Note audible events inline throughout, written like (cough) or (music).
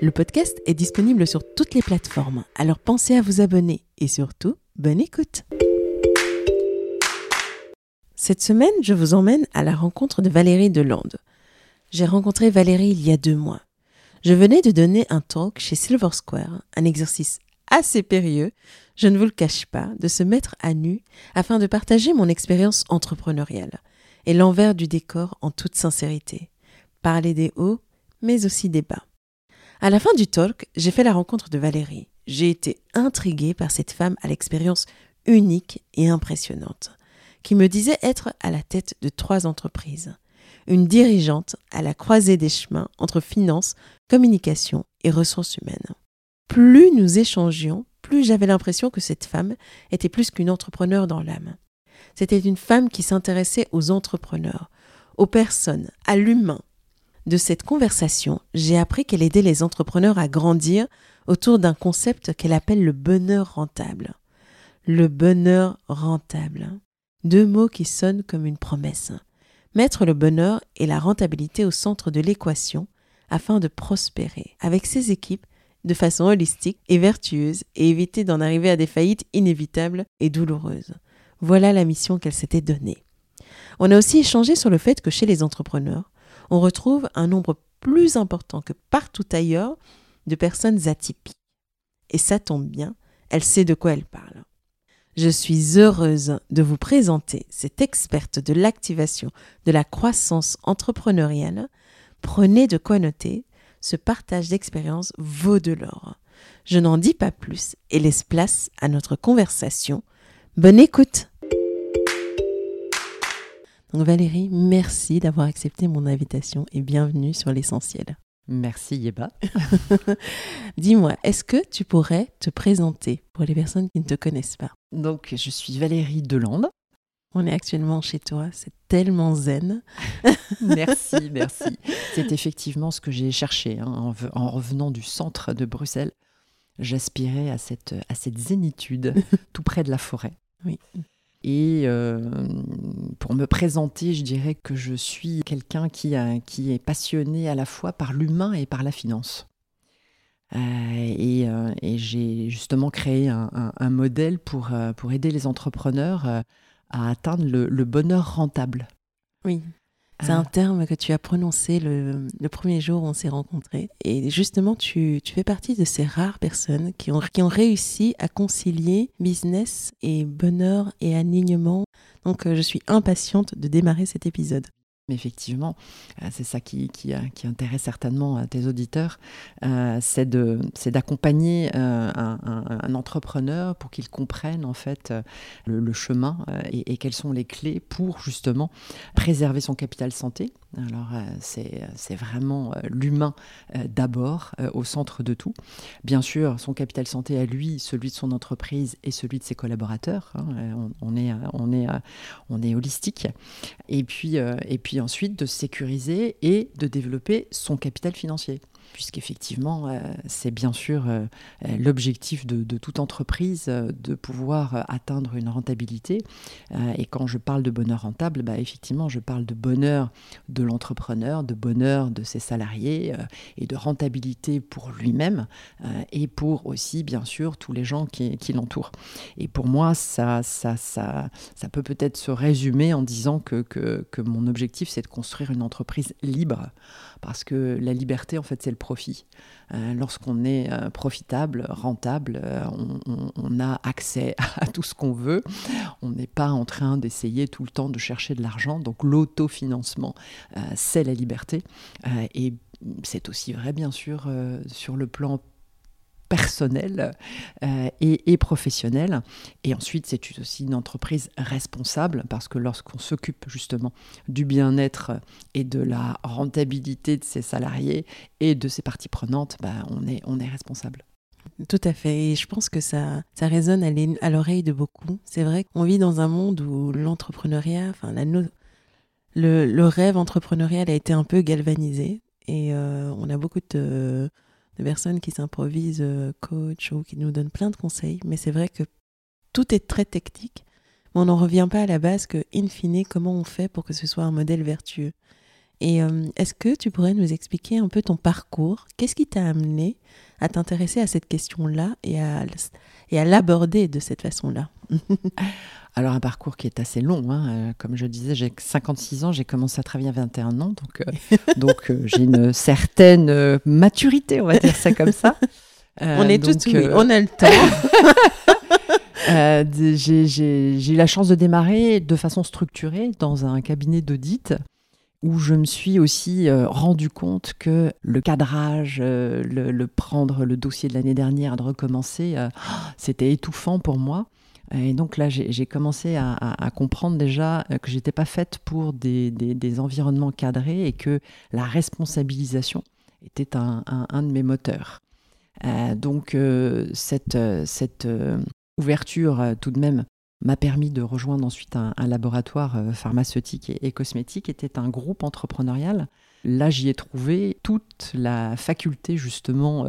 Le podcast est disponible sur toutes les plateformes, alors pensez à vous abonner et surtout, bonne écoute. Cette semaine, je vous emmène à la rencontre de Valérie Delande. J'ai rencontré Valérie il y a deux mois. Je venais de donner un talk chez Silver Square, un exercice assez périlleux, je ne vous le cache pas, de se mettre à nu afin de partager mon expérience entrepreneuriale et l'envers du décor en toute sincérité. Parler des hauts, mais aussi des bas. À la fin du talk, j'ai fait la rencontre de Valérie. J'ai été intriguée par cette femme à l'expérience unique et impressionnante, qui me disait être à la tête de trois entreprises, une dirigeante à la croisée des chemins entre finance, communication et ressources humaines. Plus nous échangions, plus j'avais l'impression que cette femme était plus qu'une entrepreneur dans l'âme. C'était une femme qui s'intéressait aux entrepreneurs, aux personnes, à l'humain, de cette conversation, j'ai appris qu'elle aidait les entrepreneurs à grandir autour d'un concept qu'elle appelle le bonheur rentable. Le bonheur rentable. Deux mots qui sonnent comme une promesse. Mettre le bonheur et la rentabilité au centre de l'équation afin de prospérer avec ses équipes de façon holistique et vertueuse et éviter d'en arriver à des faillites inévitables et douloureuses. Voilà la mission qu'elle s'était donnée. On a aussi échangé sur le fait que chez les entrepreneurs, on retrouve un nombre plus important que partout ailleurs de personnes atypiques. Et ça tombe bien, elle sait de quoi elle parle. Je suis heureuse de vous présenter cette experte de l'activation de la croissance entrepreneuriale. Prenez de quoi noter, ce partage d'expérience vaut de l'or. Je n'en dis pas plus et laisse place à notre conversation. Bonne écoute donc Valérie, merci d'avoir accepté mon invitation et bienvenue sur l'essentiel. Merci Yeba. (laughs) Dis-moi, est-ce que tu pourrais te présenter pour les personnes qui ne te connaissent pas? Donc, je suis Valérie Delande. On est actuellement chez toi, c'est tellement zen. (laughs) merci, merci. C'est effectivement ce que j'ai cherché hein, en, revenant du centre de Bruxelles. J'aspirais à cette, à cette zénitude (laughs) tout près de la forêt. Oui. Et euh, pour me présenter, je dirais que je suis quelqu'un qui, qui est passionné à la fois par l'humain et par la finance. Euh, euh, et, j'ai justement créé un, modèle pour, pour aider les entrepreneurs à atteindre le bonheur rentable. Oui. C'est un terme que tu as prononcé le, premier jour où on s'est rencontrés. Et justement, tu, fais partie de ces rares personnes qui ont, qui ont réussi à concilier business et bonheur et alignement. Donc, euh, je suis impatiente de démarrer cet épisode. Effectivement, euh, c'est ça qui, qui, euh, intéresse certainement tes auditeurs, euh, c'est d'accompagner un, entrepreneur pour qu'il comprenne en fait le, chemin et, quelles sont les clés pour justement préserver son capital santé. Alors c'est vraiment l'humain d'abord au centre de tout. Bien sûr, son capital santé à lui, celui de son entreprise et celui de ses collaborateurs. Hein, on, est, on, est, on est holistique. Et puis, et puis ensuite de sécuriser et de développer son capital financier puisqu'effectivement, euh, c'est bien sûr euh, euh, l'objectif de, toute entreprise de pouvoir atteindre une rentabilité. et quand je parle de bonheur rentable, bah, effectivement, je parle de bonheur de l'entrepreneur, de bonheur de ses salariés et de rentabilité pour lui-même et pour aussi, bien sûr, tous les gens qui, l'entourent. Et pour moi, ça, ça, ça, ça peut peut-être se résumer en disant que, que, que mon objectif, c'est de construire une entreprise libre, parce que la liberté, en fait, c'est le profit. Lorsqu'on est profitable, rentable, on, a accès (laughs) à tout ce qu'on veut. On n'est pas en train d'essayer tout le temps de chercher de l'argent. Donc l'autofinancement, c'est la liberté. et c'est aussi vrai, bien sûr, sur le plan personnel euh, et, professionnel. Et ensuite, c'est aussi une entreprise responsable parce que lorsqu'on s'occupe justement du bien-être et de la rentabilité de ses salariés et de ses parties prenantes, bah, on, est, on est responsable. Tout à fait. Et je pense que ça, ça résonne à l'oreille de beaucoup. C'est vrai qu'on vit dans un monde où l'entrepreneuriat, enfin, le, rêve entrepreneurial a été un peu galvanisé. Et euh, on a beaucoup de de personnes qui s'improvisent euh, coach ou qui nous donnent plein de conseils. Mais c'est vrai que tout est très technique. Mais on n'en revient pas à la base que, in fine, comment on fait pour que ce soit un modèle vertueux. Et euh, est-ce que tu pourrais nous expliquer un peu ton parcours? Qu'est-ce qui t'a amené à t'intéresser à cette question-là et à, et à l'aborder de cette façon-là? (laughs) Alors un parcours qui est assez long, hein. euh, comme je disais, j'ai 56 ans, j'ai commencé à travailler à 21 ans, donc, euh, (laughs) donc euh, j'ai une certaine maturité, on va dire ça comme ça. (laughs) on est tous, oui, on a le temps. j'ai eu la chance de démarrer de façon structurée dans un cabinet d'audit où je me suis aussi rendu compte que le cadrage, le, prendre le dossier de l'année dernière, de recommencer, (gasps) c'était étouffant pour moi. Et donc là, j'ai commencé à, comprendre déjà euh, que j'étais pas faite pour des, environnements cadrés et que la responsabilisation était un, de mes moteurs. Euh, donc euh, cette ouverture, tout de même, m'a permis de rejoindre ensuite un, laboratoire pharmaceutique et, et, cosmétique, était un groupe entrepreneurial. Là, j'y ai trouvé toute la faculté justement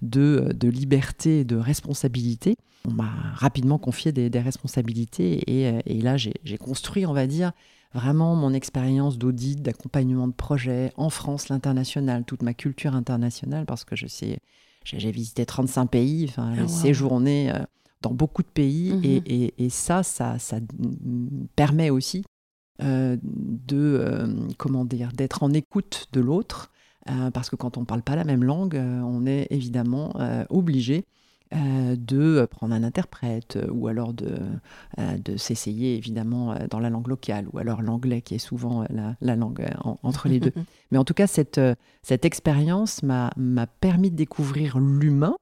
de, de liberté et de responsabilité. On m'a rapidement confié des, responsabilités et, euh, là j'ai construit, on va dire, vraiment mon expérience d'audit, d'accompagnement de projet en France, l'international, toute ma culture internationale parce que je sais, j'ai visité 35 pays, enfin, j'ai ah, séjourné euh, dans beaucoup de pays mhm. et, ça, ça, permet aussi euh, de, comment dire, d'être en écoute de l'autre parce que quand on ne parle pas la même langue, on est évidemment obligé euh, de prendre un interprète euh, ou alors de, euh, de s'essayer évidemment dans la langue locale ou alors l'anglais qui est souvent la, langue entre les deux. (laughs) Mais en tout cas, cette, cette expérience m'a permis de découvrir l'humain,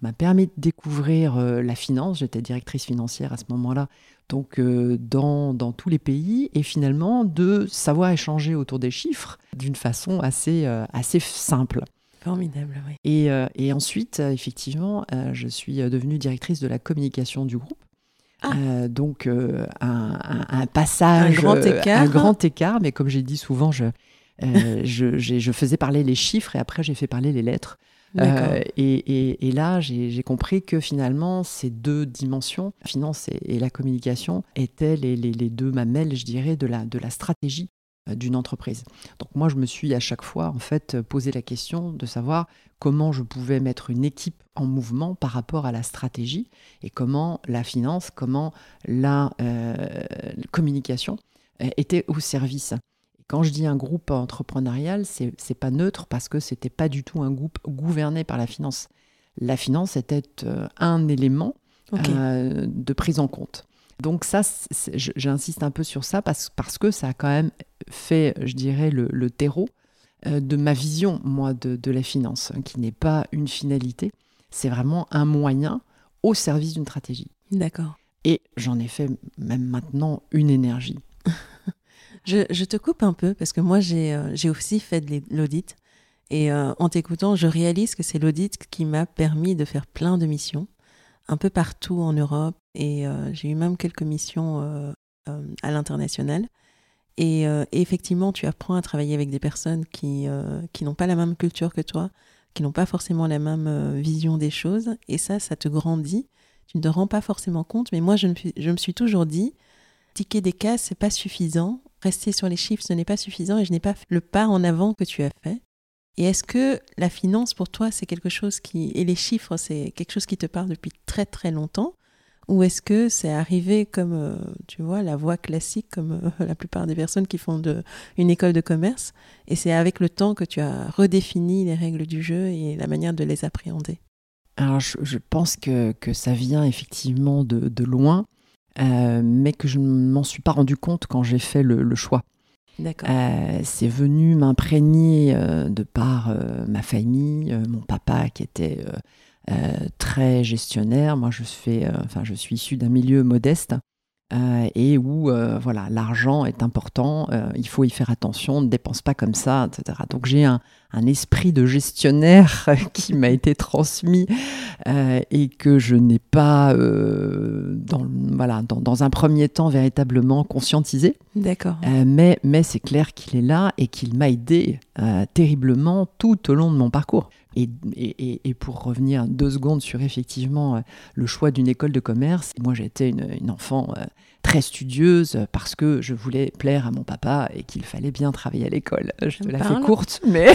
m'a permis de découvrir la finance. J'étais directrice financière à ce moment-là, donc dans, dans, tous les pays, et finalement de savoir échanger autour des chiffres d'une façon assez, assez simple. Formidable, oui. Et, euh, et ensuite, euh, effectivement, euh, je suis devenue directrice de la communication du groupe. Ah. donc un, un, passage, un grand écart, un grand écart, mais comme j'ai dit souvent, je, je, je, faisais parler les chiffres et après j'ai fait parler les lettres. Et, et, là, j'ai compris que finalement, ces deux dimensions, la finance et, la communication, étaient les, deux mamelles, je dirais, de la, stratégie euh, d'une entreprise. Donc moi, je me suis à chaque fois en fait posé la question de savoir comment je pouvais mettre une équipe en mouvement par rapport à la stratégie et comment la finance, comment la euh, communication euh, était au service. Quand je dis un groupe entrepreneurial, c'est n'est pas neutre parce que c'était pas du tout un groupe gouverné par la finance. La finance était un élément de prise en compte. Donc ça, j'insiste un peu sur ça parce, parce, que ça a quand même fait, je dirais, le, terreau euh, de ma vision, moi, de, la finance, hein, qui n'est pas une finalité, c'est vraiment un moyen au service d'une stratégie. D'accord. Et j'en ai fait même maintenant une énergie. (laughs) je, te coupe un peu parce que moi, j'ai euh, aussi fait de l'audit. Et euh, en t'écoutant, je réalise que c'est l'audit qui m'a permis de faire plein de missions un peu partout en Europe et euh, j'ai eu même quelques missions euh, euh, à l'international. Et, effectivement, tu apprends à travailler avec des personnes qui, qui n'ont pas la même culture que toi, qui n'ont pas forcément la même vision des choses. Et ça, ça te grandit. Tu ne te rends pas forcément compte. Mais moi, je me, je me suis toujours dit, ticker des cases, c'est pas suffisant. Rester sur les chiffres, ce n'est pas suffisant. Et je n'ai pas fait le pas en avant que tu as fait. Et est-ce que la finance pour toi, c'est quelque chose qui... Et les chiffres, c'est quelque chose qui te parle depuis très très longtemps? Ou est-ce que c'est arrivé comme, euh, tu vois, la voie classique, comme euh, (laughs) la plupart des personnes qui font une école de commerce, et c'est avec le temps que tu as redéfini les règles du jeu et la manière de les appréhender? Alors, je, pense que, que, ça vient effectivement de, de loin, euh, mais que je ne m'en suis pas rendu compte quand j'ai fait le, le choix. D'accord. c'est venu m'imprégner de par ma famille, mon papa qui était euh, très gestionnaire. Moi, je, fais, euh, enfin, je suis issu d'un milieu modeste. Euh, et où voilà l'argent est important, il faut y faire attention, ne dépense pas comme ça, etc. Donc j'ai un, un, esprit de gestionnaire (laughs) qui m'a été transmis et que je n'ai pas dans, voilà, dans, dans, un premier temps véritablement conscientisé. D'accord. mais mais c'est clair qu'il est là et qu'il m'a aidé terriblement tout au long de mon parcours. Et, et, pour revenir deux secondes sur effectivement euh, le choix d'une école de commerce, moi j'étais une, une enfant euh, très studieuse parce que je voulais plaire à mon papa et qu'il fallait bien travailler à l'école. Je te la fais courte, (laughs) mais...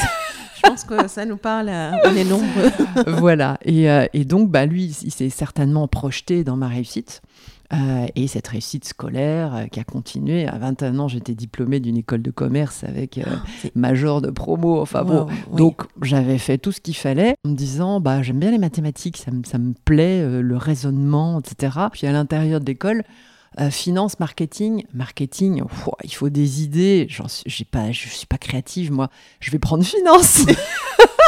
je pense que ça nous parle, on est nombreux. (laughs) voilà, et, euh, et donc bah, lui, il s'est certainement projeté dans ma réussite. Euh, et cette réussite scolaire euh, qui a continué. À 21 ans, j'étais diplômée d'une école de commerce avec euh, ah, major de promo. Enfin bon, donc j'avais fait tout ce qu'il fallait en me disant bah, j'aime bien les mathématiques, ça, me, ça me plaît, le raisonnement, etc. Puis à l'intérieur de l'école, finance, marketing, marketing, il faut des idées. Je ne suis pas créative, moi. Je vais prendre finance. (laughs)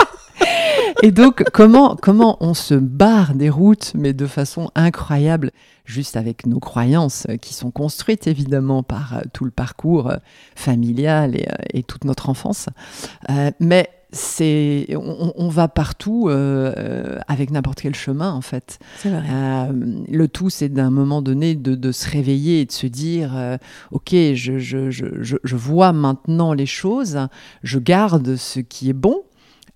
Et donc, comment, comment on se barre des routes, mais de façon incroyable, juste avec nos croyances euh, qui sont construites évidemment par euh, tout le parcours euh, familial et, toute notre enfance. mais c'est on, va partout avec n'importe quel chemin en fait. le tout c'est d'un moment donné de, se réveiller et de se dire ok je, je, je, je, vois maintenant les choses, je garde ce qui est bon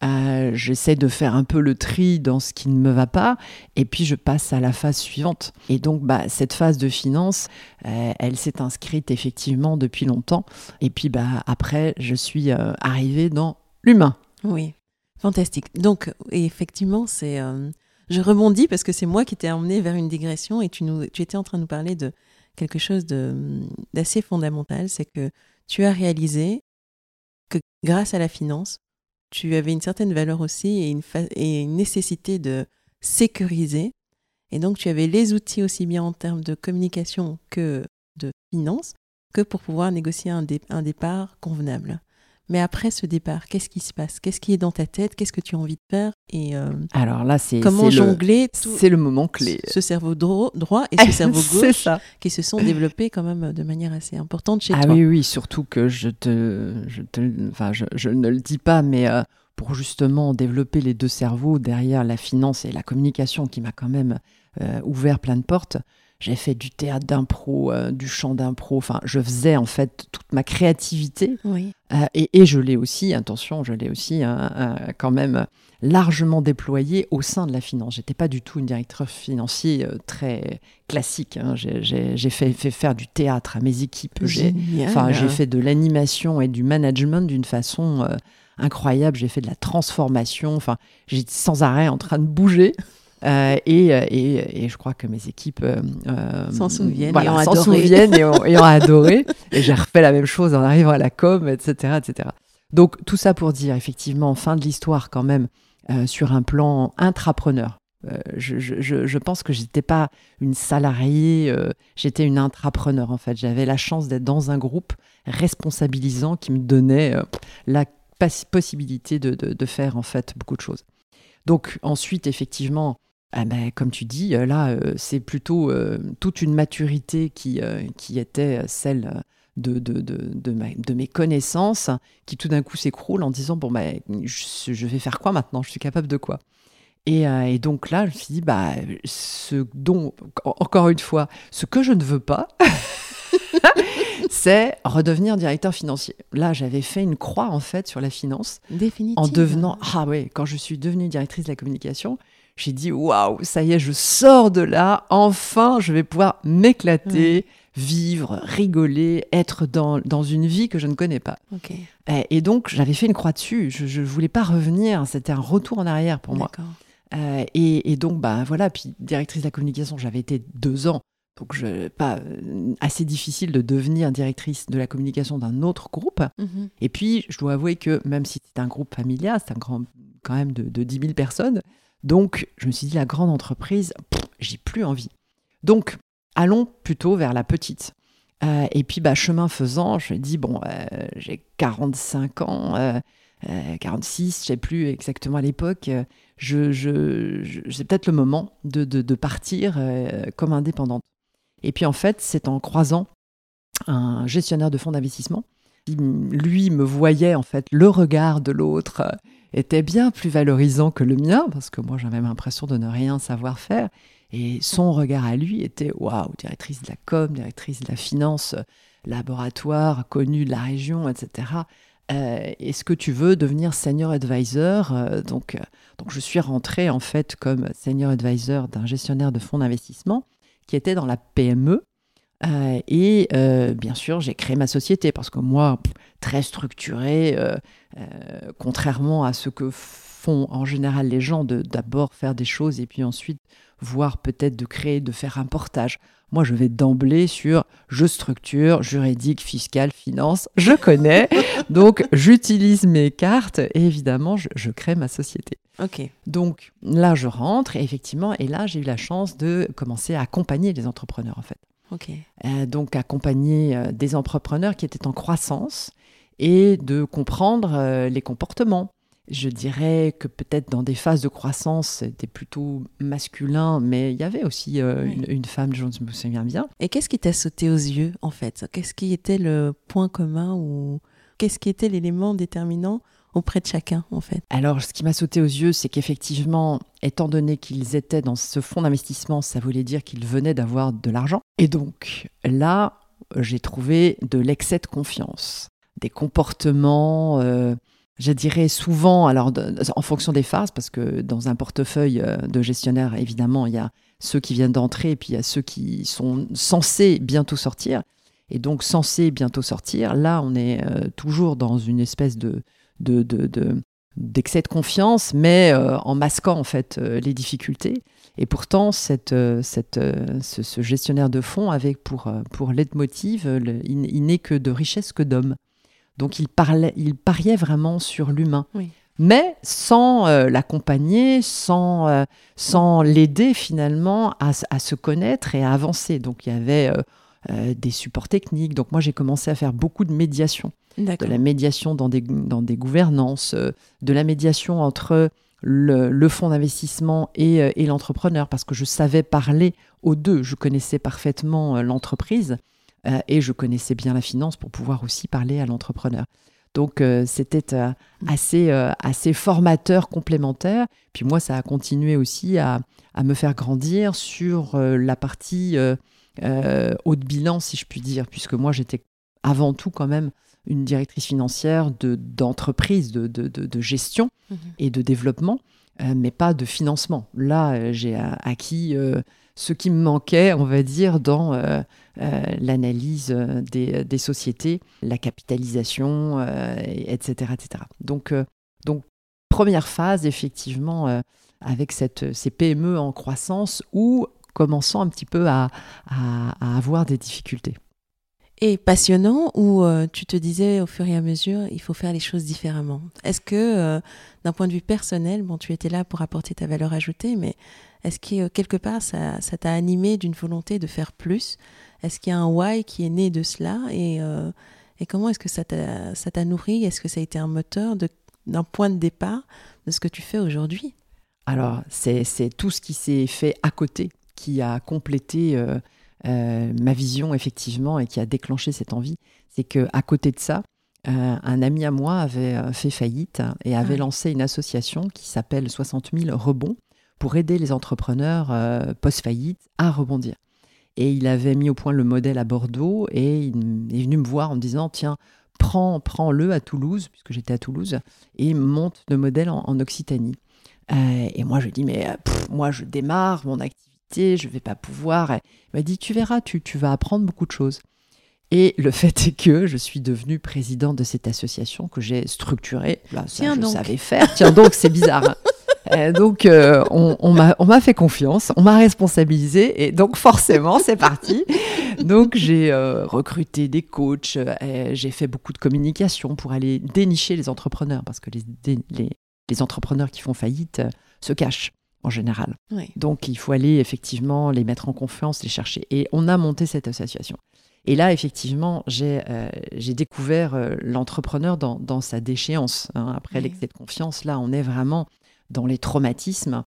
euh, j'essaie de faire un peu le tri dans ce qui ne me va pas, et puis je passe à la phase suivante. Et donc, bah, cette phase de finance, euh, elle s'est inscrite effectivement depuis longtemps. Et puis, bah, après, je suis euh, arrivée dans l'humain. Oui, fantastique. Donc, effectivement, c'est. Je rebondis parce que c'est moi qui t'ai emmené vers une digression et tu, nous, tu étais en train de nous parler de quelque chose d'assez fondamental, c'est que tu as réalisé que grâce à la finance, tu avais une certaine valeur aussi et une, nécessité de sécuriser. Et donc, tu avais les outils aussi bien en termes de communication que de finance, que pour pouvoir négocier un départ convenable. Mais après ce départ, qu'est-ce qui se passe? Qu'est-ce qui est dans ta tête? Qu'est-ce que tu as envie de faire? Et euh, alors là, c'est comment jongler C'est le moment clé. Ce cerveau droit et (laughs) ce cerveau gauche qui se sont développés quand même de manière assez importante chez ah toi. Ah oui, oui, surtout que je te, je te, enfin, je, je ne le dis pas, mais euh, pour justement développer les deux cerveaux derrière la finance et la communication, qui m'a quand même euh, ouvert plein de portes. J'ai fait du théâtre d'impro, euh, du chant d'impro. Enfin, je faisais en fait toute ma créativité. Oui. Euh, et, je l'ai aussi, attention, je l'ai aussi hein, euh, quand même largement déployée au sein de la finance. J'étais pas du tout une directrice financier très classique. Hein. J'ai fait, fait, faire du théâtre à mes équipes. J'ai fait de l'animation et du management d'une façon incroyable. J'ai fait de la transformation. Enfin, j'étais sans arrêt en train de bouger. Euh, et, et, et, je crois que mes équipes euh, euh, s'en souviennent, voilà, et, ont souviennent et, ont, et, ont, (laughs) adoré. Et j'ai refait la même chose en arrivant à la com, etc., etc. Donc tout ça pour dire effectivement fin de l'histoire quand même sur un plan intrapreneur. Je, je, je, pense que j'étais pas une salariée, j'étais une intrapreneur en fait. J'avais la chance d'être dans un groupe responsabilisant qui me donnait la possibilité de, de, de, faire en fait beaucoup de choses. Donc ensuite, effectivement, ah ben, comme tu dis, euh, là, euh, c'est plutôt euh, toute une maturité qui, qui était celle de, de, de, mes connaissances qui tout d'un coup s'écroule en disant, bon, ben, je, vais faire quoi maintenant? Je suis capable de quoi? Et, et, donc là, je me suis dit, bah, ce dont, encore une fois, ce que je ne veux pas, (laughs) c'est redevenir directeur financier. Là, j'avais fait une croix en fait sur la finance. En devenant, ah ouais, quand je suis devenue directrice de la communication, j'ai dit waouh, ça y est, je sors de là. Enfin, je vais pouvoir m'éclater, vivre, rigoler, être dans, dans une vie que je ne connais pas. Et, donc, j'avais fait une croix dessus. Je ne voulais pas revenir. C'était un retour en arrière pour moi. et, donc, bah voilà, puis directrice de la communication, j'avais été deux ans. Donc, je, pas assez difficile de devenir directrice de la communication d'un autre groupe. Mhm. Et puis, je dois avouer que même si c'est un groupe familial, c'est un grand, quand même de, de 10 000 personnes. Donc, je me suis dit, la grande entreprise, j'ai plus envie. Donc, allons plutôt vers la petite. Euh, et puis, bah, chemin faisant, je me dis, bon, euh, j'ai 45 ans, 46, euh, je sais plus exactement à l'époque. Je, je, c'est peut-être le moment de, de, partir comme indépendante. Et puis, en fait, c'est en croisant un gestionnaire de fonds d'investissement qui, lui, me voyait, en fait, le regard de l'autre était bien plus valorisant que le mien, parce que moi, j'avais l'impression de ne rien savoir faire. Et son regard à lui était waouh, directrice de la com, directrice de la finance, laboratoire connu de la région, etc. Euh, est-ce que tu veux devenir senior advisor euh, donc, euh, donc, je suis rentrée en fait comme senior advisor d'un gestionnaire de fonds d'investissement qui était dans la PME. et bien sûr, j'ai créé ma société parce que moi, très structuré, contrairement à ce que font en général les gens, de d'abord faire des choses et puis ensuite voire peut-être de créer, de faire un portage. Moi, je vais d'emblée sur je structure, juridique, fiscal, finance, je connais. (laughs) donc, j'utilise mes cartes et évidemment, je, crée ma société. Ok. Donc, là, je rentre et effectivement, et là, j'ai eu la chance de commencer à accompagner les entrepreneurs, en fait. Ok. Euh, donc, accompagner euh, des entrepreneurs qui étaient en croissance et de comprendre euh, les comportements, je dirais que peut-être dans des phases de croissance, c'était plutôt masculin, mais il y avait aussi euh, une, femme, je me souviens bien. Et qu'est-ce qui t'a sauté aux yeux, en fait? Qu'est-ce qui était le point commun ou qu'est-ce qui était l'élément déterminant auprès de chacun, en fait? Alors, ce qui m'a sauté aux yeux, c'est qu'effectivement, étant donné qu'ils étaient dans ce fonds d'investissement, ça voulait dire qu'ils venaient d'avoir de l'argent. Et donc, là, j'ai trouvé de l'excès de confiance, des comportements... Euh, je dirais souvent, alors en fonction des phases, parce que dans un portefeuille euh, de gestionnaire, évidemment, il y a ceux qui viennent d'entrer et puis il y a ceux qui sont censés bientôt sortir. Et donc censés bientôt sortir, là, on est euh, toujours dans une espèce de, d'excès de, confiance, mais euh, en masquant en fait les difficultés. Et pourtant, cette, cette, ce, gestionnaire de fonds avait pour, pour leitmotiv, il n'est que de richesse que d'hommes. Donc il, parlait, il pariait vraiment sur l'humain. Mais sans euh, l'accompagner, sans, euh, sans l'aider finalement à, se connaître et à avancer. Donc il y avait euh, des supports techniques. Donc moi j'ai commencé à faire beaucoup de médiation. De la médiation dans des, dans des gouvernances, de la médiation entre le, le fonds d'investissement et, et l'entrepreneur, parce que je savais parler aux deux. Je connaissais parfaitement l'entreprise. Euh, et je connaissais bien la finance pour pouvoir aussi parler à l'entrepreneur. Donc euh, c'était euh, assez, assez formateur, complémentaire. Puis moi, ça a continué aussi à, à me faire grandir sur la partie haut de bilan, si je puis dire, puisque moi, j'étais avant tout quand même une directrice financière d'entreprise, de, de, de, gestion mmh et de développement, mais pas de financement. Là, j'ai acquis ce qui me manquait, on va dire, dans euh, euh, l'analyse euh, des, sociétés, la capitalisation, etc., etc. Donc, première phase, effectivement, avec cette, ces PME en croissance ou commençant un petit peu à, à, avoir des difficultés. Et passionnant ou tu te disais au fur et à mesure, il faut faire les choses différemment? Est-ce que, d'un point de vue personnel, bon, tu étais là pour apporter ta valeur ajoutée, mais est-ce que euh, quelque part ça, t'a animé d'une volonté de faire plus? Est-ce qu'il y a un why qui est né de cela? Et, euh, et comment est-ce que ça t'a nourri? Est-ce que ça a été un moteur d'un point de départ de ce que tu fais aujourd'hui? Alors, c'est tout ce qui s'est fait à côté qui a complété euh, ma vision, effectivement, et qui a déclenché cette envie. C'est qu'à côté de ça, un ami à moi avait fait faillite et avait ah. lancé une association qui s'appelle 60 000 rebonds pour aider les entrepreneurs euh, post-faillite à rebondir. Et il avait mis au point le modèle à Bordeaux et il est venu me voir en me disant Tiens, prends, prends-le à Toulouse, puisque j'étais à Toulouse, et monte le modèle en, Occitanie. Euh, et moi, je lui dis Mais moi, je démarre mon activité, je ne vais pas pouvoir. il m'a dit Tu verras, tu, tu vas apprendre beaucoup de choses. Et le (laughs) fait est que je suis devenue présidente de cette association que j'ai structurée. Là, ça, je savais faire. Tiens donc, c'est bizarre. (laughs) Euh, donc, euh, on, on m'a fait confiance, on m'a responsabilisé, et donc forcément, c'est parti. Donc, j'ai euh, recruté des coachs, j'ai fait beaucoup de communication pour aller dénicher les entrepreneurs, parce que les, les, les entrepreneurs qui font faillite se cachent en général. Donc, il faut aller effectivement les mettre en confiance, les chercher. Et on a monté cette association. Et là, effectivement, j'ai découvert l'entrepreneur dans, dans, sa déchéance. Hein. Après l'excès de confiance, là, on est vraiment dans les traumatismes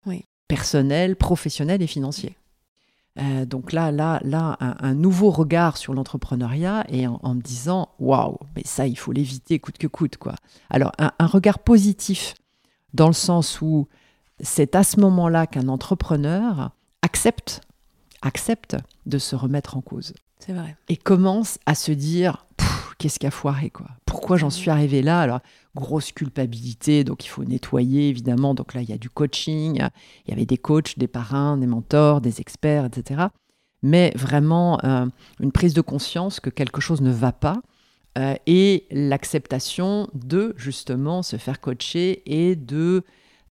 personnels, professionnels et financiers. Euh, donc là, là, là, un, nouveau regard sur l'entrepreneuriat et en, me disant, waouh, mais ça, il faut l'éviter coûte que coûte, quoi. Alors, un, regard positif dans le sens où c'est à ce moment-là qu'un entrepreneur accepte, accepte de se remettre en cause. C'est vrai. Et commence à se dire, qu'est-ce qui a foiré, quoi Pourquoi j'en suis arrivé là? Alors, grosse culpabilité, donc il faut nettoyer, évidemment. Donc là, il y a du coaching, il y avait des coachs, des parrains, des mentors, des experts, etc. Mais vraiment, euh, une prise de conscience que quelque chose ne va pas euh, et l'acceptation de, justement, se faire coacher et de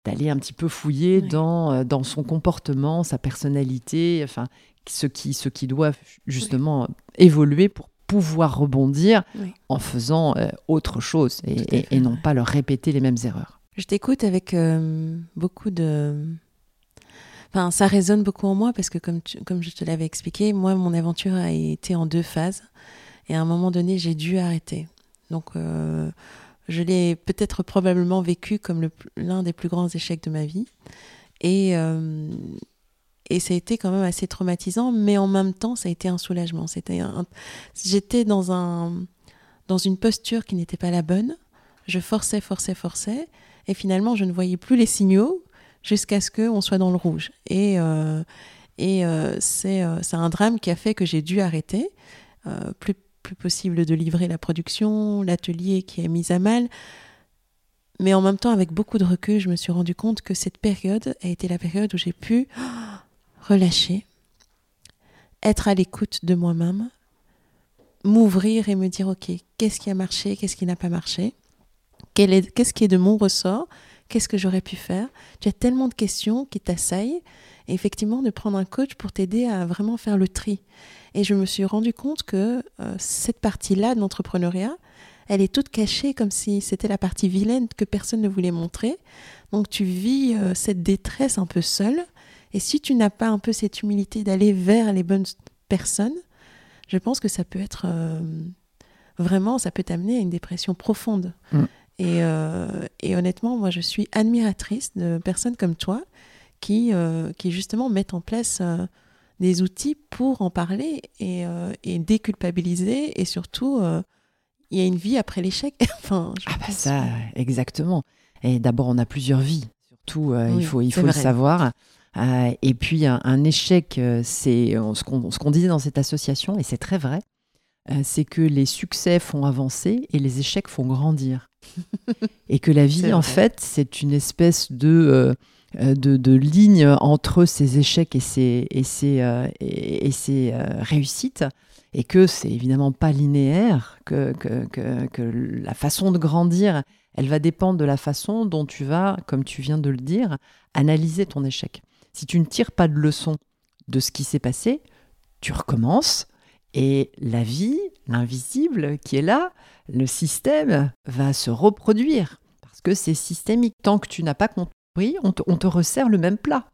d'aller un petit peu fouiller dans, euh, dans son comportement, sa personnalité, enfin, ce qui, ce qui doit justement évoluer pour pouvoir rebondir en faisant euh, autre chose et, non pas leur répéter les mêmes erreurs. Je t'écoute avec euh, beaucoup de... Enfin, ça résonne beaucoup en moi parce que comme, comme je te l'avais expliqué, moi, mon aventure a été en deux phases. Et à un moment donné, j'ai dû arrêter. Donc, euh, je l'ai peut-être probablement vécu comme l'un des plus grands échecs de ma vie. Et, et ça a été quand même assez traumatisant, mais en même temps, ça a été un soulagement. J'étais dans, un... dans une posture qui n'était pas la bonne. Je forçais, forçais, forçais. Et finalement, je ne voyais plus les signaux jusqu'à ce qu'on soit dans le rouge. Et, euh, euh, euh, c'est un drame qui a fait que j'ai dû arrêter. plus, plus possible de livrer la production, l'atelier qui est mis à mal. Mais en même temps, avec beaucoup de recul, je me suis rendu compte que cette période a été la période où j'ai pu relâcher, être à l'écoute de moi-même, m'ouvrir et me dire, OK, qu'est-ce qui a marché, qu'est-ce qui n'a pas marché, qu'est-ce qui est de mon ressort, qu'est-ce que j'aurais pu faire. Tu as tellement de questions qui t'assaillent, et effectivement, de prendre un coach pour t'aider à vraiment faire le tri. Et je me suis rendu compte que euh, cette partie-là de l'entrepreneuriat, elle est toute cachée comme si c'était la partie vilaine que personne ne voulait montrer. Donc tu vis euh, cette détresse un peu seule et si tu n'as pas un peu cette humilité d'aller vers les bonnes personnes, je pense que ça peut être euh, vraiment, ça peut t'amener à une dépression profonde. Mm. Et, euh, et, honnêtement, moi, je suis admiratrice de personnes comme toi qui, euh, qui justement mettent en place des outils pour en parler et, et déculpabiliser. Et surtout, il y a une vie après l'échec. (laughs) enfin, ah bah ça, exactement. Et d'abord, on a plusieurs vies. Surtout, il faut, il faut le savoir. Euh, et puis un, échec, euh, c'est euh, ce qu'on disait dans cette association, et c'est très vrai, c'est que les succès font avancer et les échecs font grandir. (laughs) et que la vie, en fait, c'est une espèce de, de, ligne entre ces échecs et ces, et ces, et, ces réussites. Et que c'est évidemment pas linéaire, que, que, que, que, la façon de grandir, elle va dépendre de la façon dont tu vas, comme tu viens de le dire, analyser ton échec. Si tu ne tires pas de leçon de ce qui s'est passé, tu recommences et la vie, l'invisible qui est là, le système va se reproduire parce que c'est systémique. Tant que tu n'as pas compris, on te, resserre le même plat.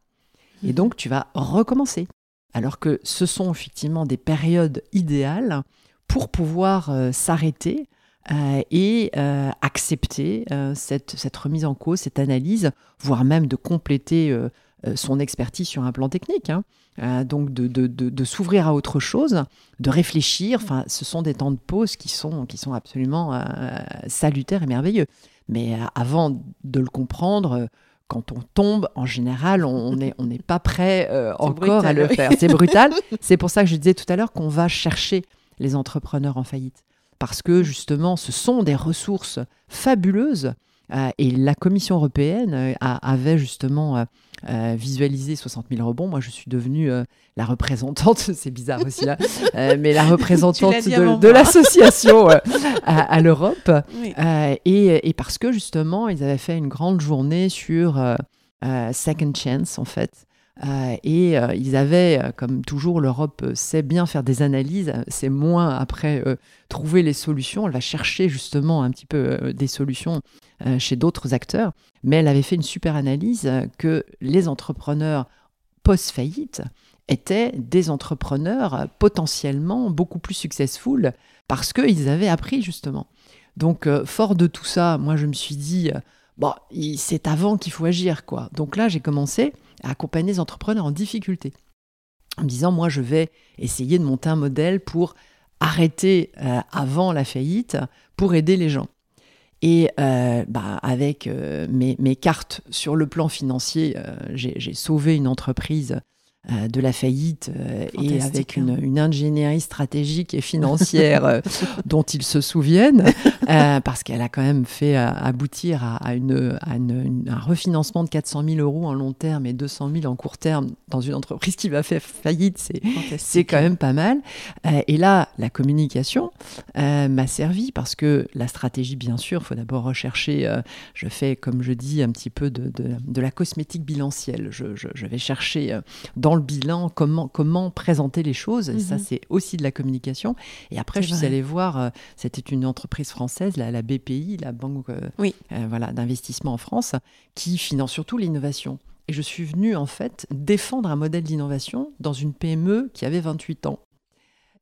Et mhm. donc tu vas recommencer. Alors que ce sont effectivement des périodes idéales pour pouvoir euh, s'arrêter euh, et euh, accepter cette, cette, remise en cause, cette analyse, voire même de compléter son expertise sur un plan technique. Hein. Euh, donc de, de, de, s'ouvrir à autre chose, de réfléchir. Enfin, ce sont des temps de pause qui sont, qui sont absolument euh, salutaires et merveilleux. Mais avant de le comprendre, quand on tombe, en général, on n'est on pas prêt (laughs) encore à le faire. C'est brutal. (laughs) C'est pour ça que je disais tout à l'heure qu'on va chercher les entrepreneurs en faillite. Parce que justement, ce sont des ressources fabuleuses euh, et la Commission européenne euh, avait justement euh, visualisé 60 000 rebonds. Moi, je suis devenue la représentante, (laughs) c'est bizarre aussi là, mais la (laughs) représentante de, l'association à, l'Europe. et, parce que justement, ils avaient fait une grande journée sur second chance en fait. Et ils avaient, comme toujours, l'Europe sait bien faire des analyses, c'est moins après trouver les solutions, elle va chercher justement un petit peu des solutions chez d'autres acteurs, mais elle avait fait une super analyse que les entrepreneurs post-faillite étaient des entrepreneurs potentiellement beaucoup plus successful parce qu'ils avaient appris justement. Donc, euh, fort de tout ça, moi je me suis dit, euh, bon, c'est avant qu'il faut agir, quoi. Donc là, j'ai commencé à accompagner les entrepreneurs en difficulté en me disant, moi je vais essayer de monter un modèle pour arrêter euh, avant la faillite, pour aider les gens. Et bah, avec mes, mes, cartes sur le plan financier, j'ai sauvé une entreprise euh, de la faillite euh, et avec une, hein. ingénierie stratégique et financière euh, (laughs) dont ils se souviennent, parce qu'elle a quand même fait aboutir à, une, un refinancement de 400 000 euros en long terme et 200 000 en court terme dans une entreprise qui va faire faillite, c'est quand même pas mal. et là, la communication m'a servi parce que la stratégie, bien sûr, il faut d'abord rechercher, je fais, comme je dis, un petit peu de, de, la cosmétique bilancielle. Je, je, je vais chercher dans le bilan, comment, comment présenter les choses. Ça, mhm. c'est aussi de la communication. Et après, je suis allée voir, euh, c'était une entreprise française, la, la BPI, la Banque euh, oui. Euh, voilà, d'investissement en France, qui finance surtout l'innovation. Et je suis venue, en fait, défendre un modèle d'innovation dans une PME qui avait 28 ans.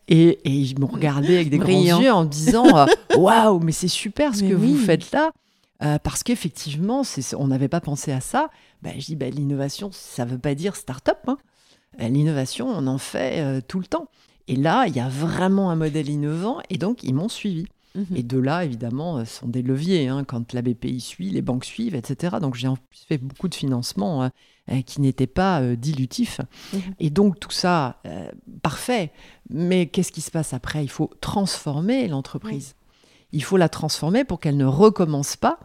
Et, et ils m'ont regardé avec des grands yeux en me disant (laughs) Waouh, mais c'est super ce que vous faites là. parce qu'effectivement, on n'avait pas pensé à ça. Ben, je dis, ben, l'innovation, ça ne veut pas dire start-up. Hein. Euh, l'innovation, on en fait euh, tout le temps. Et là, il y a vraiment un modèle innovant et donc ils m'ont suivi. Mhm. Et de là, évidemment, euh, sont des leviers. Hein, quand la BPI suit, les banques suivent, etc. Donc j'ai fait beaucoup de financements qui n'étaient pas dilutifs. Mhm. Et donc tout ça, parfait. Mais qu'est-ce qui se passe après? Il faut transformer l'entreprise. Il faut la transformer pour qu'elle ne recommence pas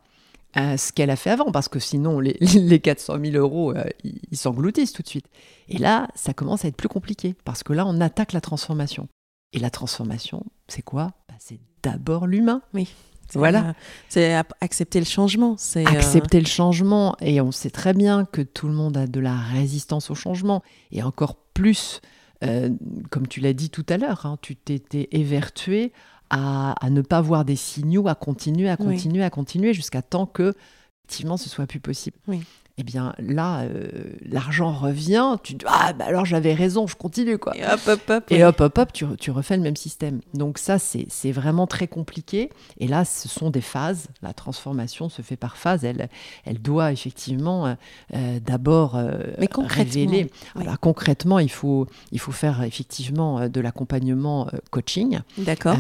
ce qu'elle a fait avant, parce que sinon, les, (laughs) les 400 000 euros, euh, ils s'engloutissent tout de suite. Et là, ça commence à être plus compliqué, parce que là, on attaque la transformation. Et la transformation, c'est quoi? Bah, C'est d'abord l'humain. Oui. Voilà. C'est accepter le changement. C'est euh, accepter le changement. Et on sait très bien que tout le monde a de la résistance au changement. Et encore plus, euh, comme tu l'as dit tout à l'heure, hein, tu t'étais évertué à, ne pas voir des signaux, à continuer, à continuer, à continuer jusqu'à temps que effectivement ce soit plus possible. Oui eh bien là, euh, l'argent revient, tu dis ah bah alors j'avais raison, je continue quoi. Et hop hop hop. Et hop hop hop, tu, tu refais le même système. Donc ça c'est vraiment très compliqué. Et là, ce sont des phases. La transformation se fait par phase. Elle, elle doit effectivement euh, euh, d'abord révéler. Alors, concrètement, il faut, il faut faire effectivement de l'accompagnement coaching. D'accord.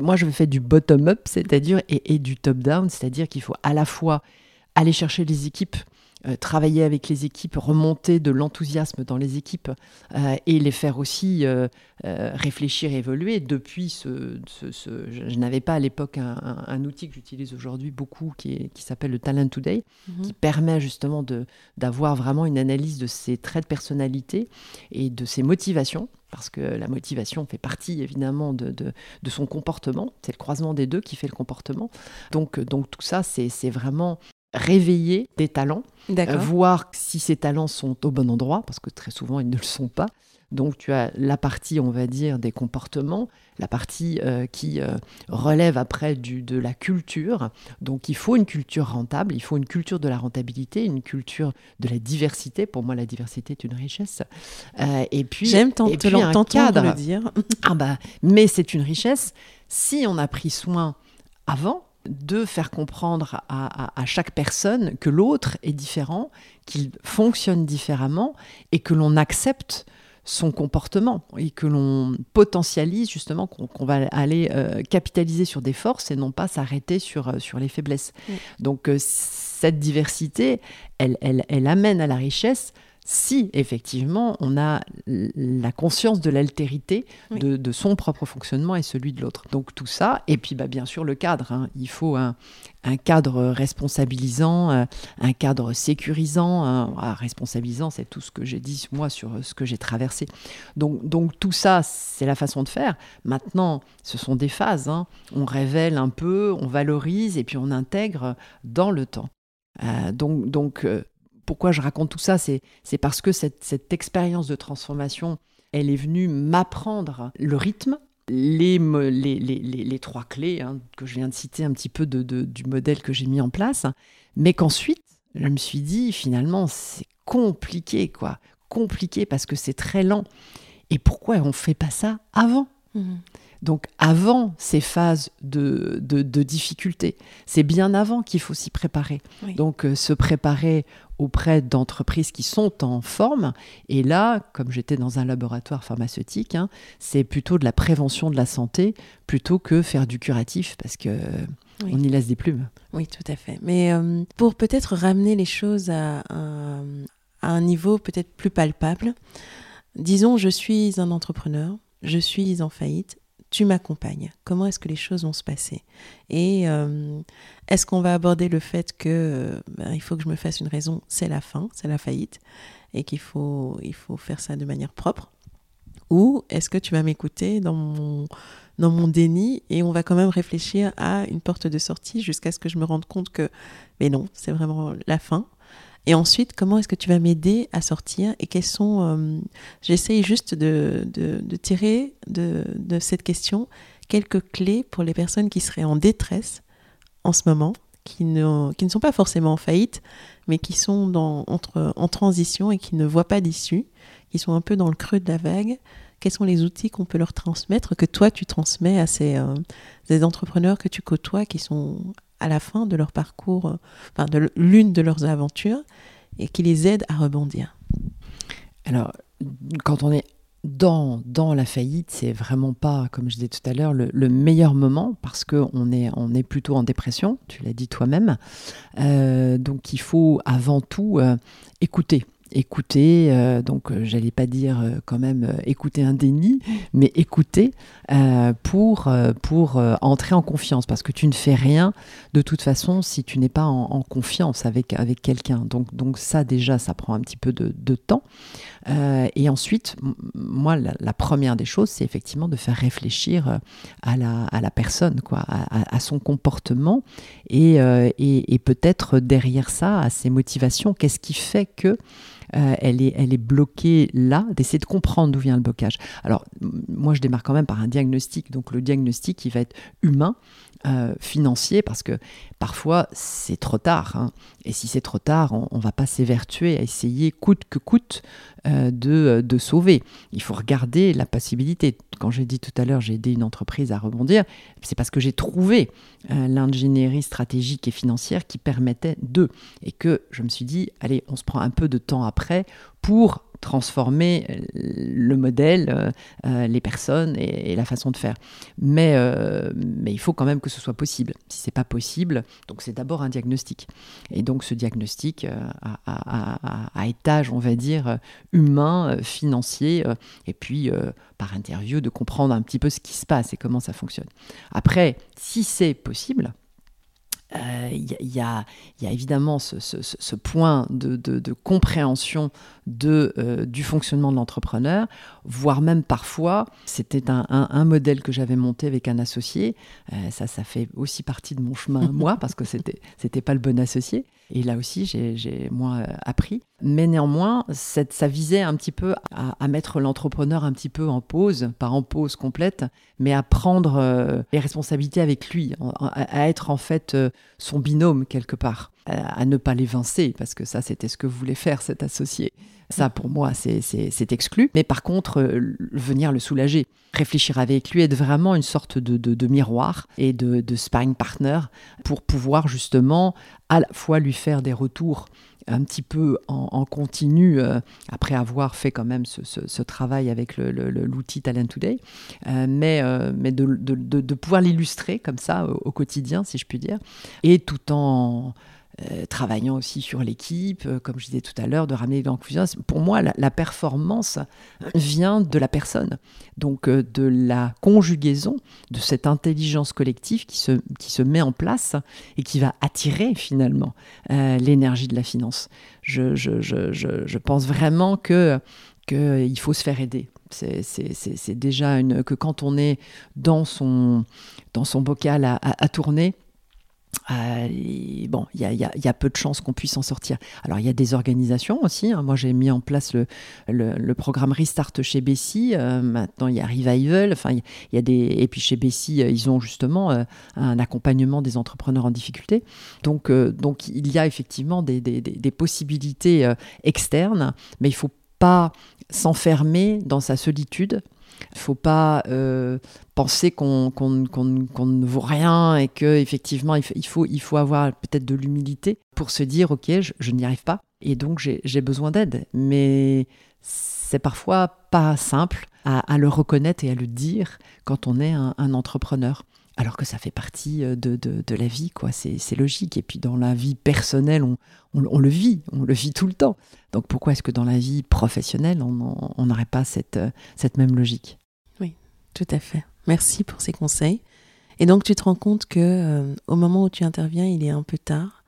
moi, je fais du bottom up, c'est-à-dire et, et du top down, c'est-à-dire qu'il faut à la fois aller chercher les équipes, euh, travailler avec les équipes, remonter de l'enthousiasme dans les équipes euh, et les faire aussi euh, réfléchir, évoluer. Depuis ce, je, n'avais pas à l'époque un, outil que j'utilise aujourd'hui beaucoup qui, qui s'appelle le Talent Today, mhm. qui permet justement d'avoir vraiment une analyse de ses traits de personnalité et de ses motivations parce que la motivation fait partie évidemment de, de, de son comportement. C'est le croisement des deux qui fait le comportement. Donc, donc tout ça, c'est vraiment réveiller des talents, euh, voir si ces talents sont au bon endroit, parce que très souvent ils ne le sont pas. Donc tu as la partie, on va dire, des comportements, la partie euh, qui euh, relève après du, de la culture. Donc il faut une culture rentable, il faut une culture de la rentabilité, une culture de la diversité. Pour moi, la diversité est une richesse. et puis, j'aime tant te l'entendre le dire. ah bah, mais c'est une richesse si on a pris soin avant de faire comprendre à, chaque personne que l'autre est différent, qu'il fonctionne différemment et que l'on accepte son comportement et que l'on potentialise justement qu'on va aller euh, capitaliser sur des forces et non pas s'arrêter sur, euh, sur les faiblesses. Donc euh, cette diversité, elle, elle amène à la richesse si effectivement on a la conscience de l'altérité de, son propre fonctionnement et celui de l'autre. Donc tout ça, et puis bah, bien sûr le cadre, hein. il faut un, cadre responsabilisant, euh, un cadre sécurisant, ah, responsabilisant, c'est tout ce que j'ai dit moi sur euh, ce que j'ai traversé. Donc, donc tout ça, c'est la façon de faire. Maintenant, ce sont des phases, hein. on révèle un peu, on valorise et puis on intègre dans le temps. Euh, donc, donc pourquoi je raconte tout ça C'est parce que cette, cette expérience de transformation, elle est venue m'apprendre le rythme, les, trois clés hein, que je viens de citer un petit peu du modèle que j'ai mis en place, mais qu'ensuite, je me suis dit, finalement, c'est compliqué, quoi. Compliqué parce que c'est très lent. Et pourquoi on ne fait pas ça avant? Mmh. Donc avant ces phases de, de, difficulté, c'est bien avant qu'il faut s'y préparer. Donc euh, se préparer auprès d'entreprises qui sont en forme. Et là, comme j'étais dans un laboratoire pharmaceutique, hein, c'est plutôt de la prévention de la santé plutôt que faire du curatif parce que on y laisse des plumes. Oui, tout à fait. Mais euh, pour peut-être ramener les choses à, à un niveau peut-être plus palpable, disons, je suis un entrepreneur, je suis en faillite, tu m'accompagnes. Comment est-ce que les choses vont se passer? Et euh, est-ce qu'on va aborder le fait que euh, ben, il faut que je me fasse une raison, c'est la fin, c'est la faillite, et qu'il faut, faire ça de manière propre? Ou est-ce que tu vas m'écouter dans mon, dans mon déni et on va quand même réfléchir à une porte de sortie jusqu'à ce que je me rende compte que, mais non, c'est vraiment la fin et ensuite, comment est-ce que tu vas m'aider à sortir et quels sont... Euh, j'essaye juste de, tirer de, cette question quelques clés pour les personnes qui seraient en détresse en ce moment, qui ne, sont pas forcément en faillite, mais qui sont en transition et qui ne voient pas d'issue, qui sont un peu dans le creux de la vague. Quels sont les outils qu'on peut leur transmettre, que toi tu transmets à ces, euh, ces entrepreneurs que tu côtoies, qui sont à la fin de leur parcours, euh, enfin de l'une de leurs aventures, et qui les aide à rebondir. Alors, quand on est dans, dans la faillite, c'est vraiment pas, comme je disais tout à l'heure, le, meilleur moment parce qu'on est, on est plutôt en dépression, tu l'as dit toi-même. Euh, donc il faut avant tout euh, écouter écouter, euh, donc euh, j'allais pas dire euh, quand même écouter un déni, mais écouter pour, pour entrer en confiance, parce que tu ne fais rien de toute façon si tu n'es pas en, confiance avec, avec quelqu'un. Donc, donc ça déjà, ça prend un petit peu de, de temps. et ensuite, moi, la, première des choses, c'est effectivement de faire réfléchir à la, à la personne, quoi, à, son comportement, et, et peut-être derrière ça, à ses motivations, qu'est-ce qui fait que euh, elle, est, elle est bloquée là, d'essayer de comprendre d'où vient le blocage. Alors, moi, je démarre quand même par un diagnostic. Donc, le diagnostic, il va être humain, euh, financier, parce que parfois, c'est trop tard. Hein. Et si c'est trop tard, on ne va pas s'évertuer à essayer, coûte que coûte, euh, de, de, sauver. Il faut regarder la possibilité. Quand j'ai dit tout à l'heure, j'ai aidé une entreprise à rebondir, c'est parce que j'ai trouvé l'ingénierie stratégique et financière qui permettait de. Et que je me suis dit, allez, on se prend un peu de temps après pour transformer euh, le modèle, euh, euh, les personnes et, la façon de faire. Mais, il faut quand même que ce soit possible. Si c'est pas possible, donc c'est d'abord un diagnostic. Et donc ce diagnostic à, étage, on va dire, humain, financier, et puis par interview de comprendre un petit peu ce qui se passe et comment ça fonctionne. Après, si c'est possible, il euh, y, a, évidemment ce, point de, compréhension de, euh, du fonctionnement de l'entrepreneur, voire même parfois, c'était un, modèle que j'avais monté avec un associé, euh, ça, ça fait aussi partie de mon chemin, moi, (laughs) parce que c'était n'était pas le bon associé, et là aussi, j'ai moi appris. Mais néanmoins, ça visait un petit peu à, mettre l'entrepreneur un petit peu en pause, pas en pause complète, mais à prendre les responsabilités avec lui, à, être en fait son binôme quelque part, à, ne pas l'évincer, parce que ça, c'était ce que voulait faire cet associé. Ça, pour moi, c'est exclu. Mais par contre, euh, venir le soulager, réfléchir avec lui, être vraiment une sorte de, de, miroir et de, de sparring partner pour pouvoir justement à la fois lui faire des retours un petit peu en, continu, euh, après avoir fait quand même ce, travail avec l'outil Talent Today, euh, mais, mais de, de pouvoir l'illustrer comme ça au, quotidien, si je puis dire, et tout en euh, travaillant aussi sur l'équipe, euh, comme je disais tout à l'heure, de ramener l'inclusion. Pour moi, la, performance vient de la personne, donc euh, de la conjugaison de cette intelligence collective qui se, qui se met en place et qui va attirer finalement l'énergie de la finance. Je, je, je, je pense vraiment que qu'il faut se faire aider. C'est déjà une, que quand on est dans son, dans son bocal à tourner, euh, bon, il y, a, peu de chances qu'on puisse en sortir. Alors, il y a des organisations aussi. Hein. Moi, j'ai mis en place le, programme Restart chez Bessie. Euh, maintenant, il y a Revival. Enfin, y, a des... Et puis, chez Bessie, euh, ils ont justement un accompagnement des entrepreneurs en difficulté. Donc, donc il y a effectivement des, des, des possibilités externes, mais il ne faut pas s'enfermer dans sa solitude il ne faut pas euh, penser qu'on ne vaut rien et qu'effectivement, il, faut, il faut avoir peut-être de l'humilité pour se dire, OK, je, n'y arrive pas et donc j'ai besoin d'aide. Mais c'est parfois pas simple à, le reconnaître et à le dire quand on est un, entrepreneur. Alors que ça fait partie euh, de, de, la vie, quoi. C'est logique. Et puis dans la vie personnelle, on, on, le vit, on le vit tout le temps. Donc pourquoi est-ce que dans la vie professionnelle, on n'aurait pas cette, euh, cette même logique? Oui, tout à fait. Merci pour ces conseils. Et donc tu te rends compte que euh, au moment où tu interviens, il est un peu tard,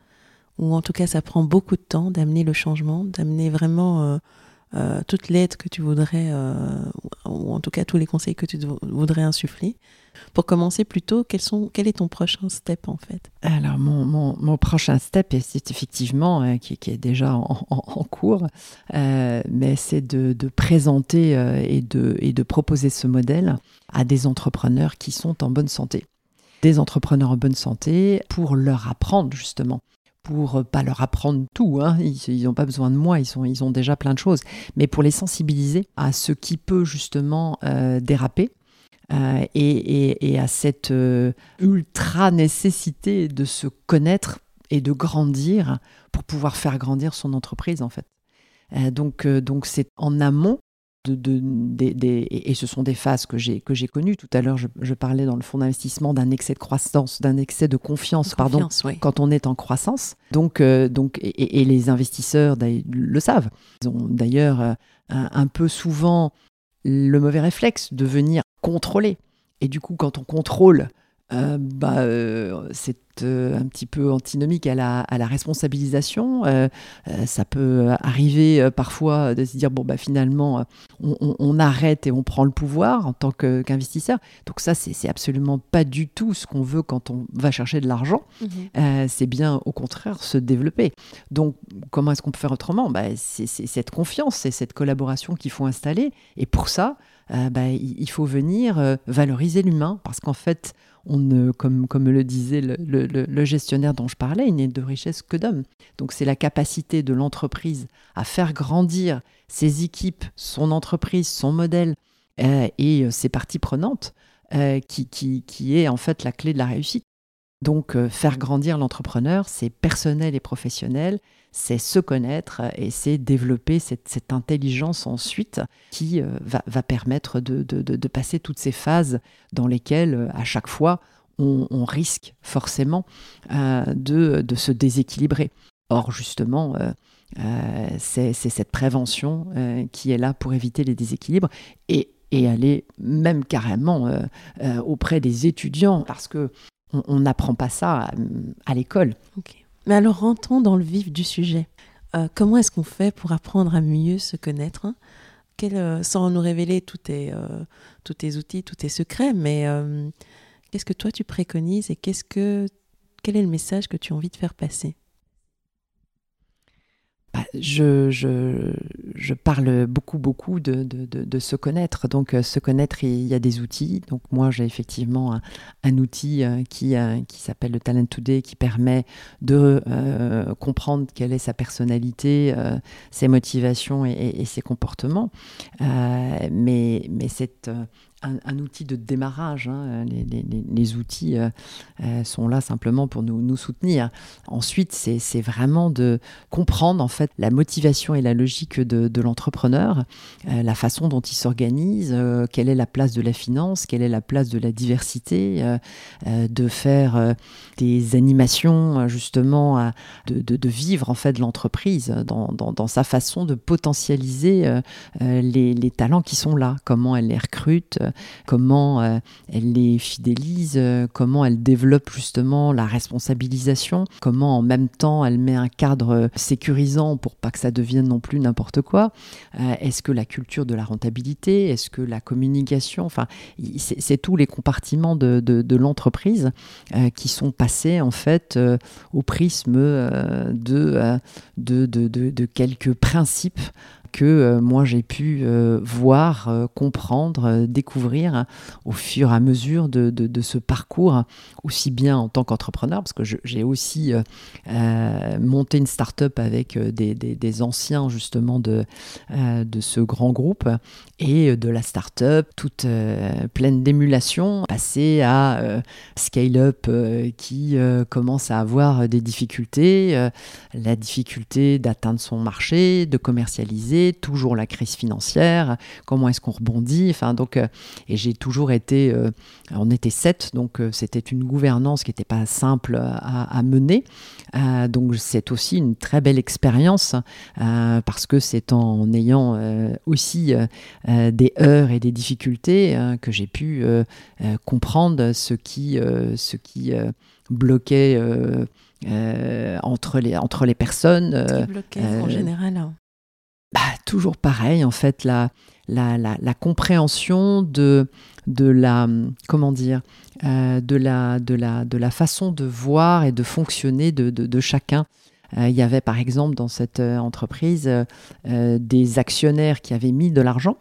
ou en tout cas ça prend beaucoup de temps d'amener le changement, d'amener vraiment toute l'aide que tu voudrais, ou en tout cas tous les conseils que tu voudrais insuffler. Pour commencer quels sont, quel est ton prochain step en fait? Alors mon, prochain step, c'est effectivement, euh, qui, est déjà en, cours, euh, mais c'est de, présenter euh, et, de, proposer ce modèle à des entrepreneurs qui sont en bonne santé. Des entrepreneurs en bonne santé pour leur apprendre justement pour pas leur apprendre tout, hein. ils n'ont pas besoin de moi, ils ont déjà plein de choses, mais pour les sensibiliser à ce qui peut justement déraper, euh, et, à cette euh, ultra nécessité de se connaître et de grandir pour pouvoir faire grandir son entreprise en fait. Euh, donc donc c'est en amont de, des, et ce sont des phases que j'ai que j'ai connues. Tout à l'heure, je, parlais dans le fonds d'investissement d'un excès de croissance, d'un excès de confiance, pardon, quand on est en croissance. Donc donc et, les investisseurs le savent. Ils ont d'ailleurs un, peu souvent le mauvais réflexe de venir contrôler. Et du coup, quand on contrôle, euh, bah, euh, c'est euh, un petit peu antinomique à la, à la responsabilisation. ça peut arriver parfois de se dire bon bah finalement on, arrête et on prend le pouvoir en tant qu'investisseur. Donc ça c'est absolument pas du tout ce qu'on veut quand on va chercher de l'argent. Mhm. c'est bien au contraire se développer. Donc comment est-ce qu'on peut faire autrement? Bah, C'est cette confiance, c'est cette collaboration qu'il faut installer. Et pour ça, euh, bah, il faut venir euh, valoriser l'humain parce qu'en fait, on ne, comme, comme le disait le, gestionnaire dont je parlais, il n'est de richesse que d'hommes. Donc c'est la capacité de l'entreprise à faire grandir ses équipes, son entreprise, son modèle euh, et ses parties prenantes qui, qui, qui, est en fait la clé de la réussite. Donc faire grandir l'entrepreneur, c'est personnel et professionnel, c'est se connaître et c'est développer cette, intelligence ensuite qui euh, va, permettre de, passer toutes ces phases dans lesquelles, euh, à chaque fois, on, risque forcément euh, de, se déséquilibrer. Or, justement, c'est cette prévention qui est là pour éviter les déséquilibres et, aller même carrément auprès des étudiants parce que on n'apprend pas ça à, l'école. Mais alors rentrons dans le vif du sujet. Euh, comment est-ce qu'on fait pour apprendre à mieux se connaître hein? Euh, Sans nous révéler tous tes, euh, tous tes outils, tous tes secrets, mais qu'est-ce que toi tu préconises et qu'est-ce que, quel est le message que tu as envie de faire passer? Bah, je, parle beaucoup, beaucoup de, se connaître. Donc, euh, se connaître, il y a des outils. Donc, moi, j'ai effectivement un, outil euh, qui, euh, qui s'appelle le Talent Today, qui permet de comprendre quelle est sa personnalité, ses motivations et, ses comportements. mais cette un, outil de démarrage. Hein. Les, outils euh, euh, sont là simplement pour nous, nous soutenir. Ensuite, c'est vraiment de comprendre en fait la motivation et la logique de, l'entrepreneur, euh, la façon dont il s'organise, quelle est la place de la finance, quelle est la place de la diversité, de faire des animations justement, de, de, vivre en fait l'entreprise dans, dans, sa façon de potentialiser les, les talents qui sont là, comment elle les recrute, comment euh, elle les fidélise, euh, comment elle développe justement la responsabilisation, comment en même temps elle met un cadre sécurisant pour pas que ça devienne non plus n'importe quoi. Quoi Est-ce que la culture de la rentabilité Est-ce que la communication Enfin, c'est tous les compartiments de, l'entreprise qui sont passés en fait au prisme de, quelques principes que euh, moi j'ai pu euh, voir, euh, comprendre, découvrir au fur et à mesure de, ce parcours, aussi bien en tant qu'entrepreneur, parce que j'ai aussi monté une start-up avec des, anciens justement de, de ce grand groupe et de la start-up toute pleine d'émulation, passer à scale-up qui commence à avoir des difficultés, la difficulté d'atteindre son marché, de commercialiser toujours la crise financière, comment est-ce qu'on rebondit, enfin donc, euh, et j'ai toujours été, euh, on était sept, donc euh, c'était une gouvernance qui n'était pas simple à, mener, donc c'est aussi une très belle expérience parce que c'est en ayant aussi des heures et des difficultés que j'ai pu comprendre ce qui, ce qui bloquait. entre, les, entre les personnes. Ce qui bloquait en général hein bah, toujours pareil, en fait, la, la, la, compréhension de, de la, comment dire, euh, de, la, de, la, de la façon de voir et de fonctionner de, de, chacun. Euh, il y avait par exemple dans cette euh, entreprise des actionnaires qui avaient mis de l'argent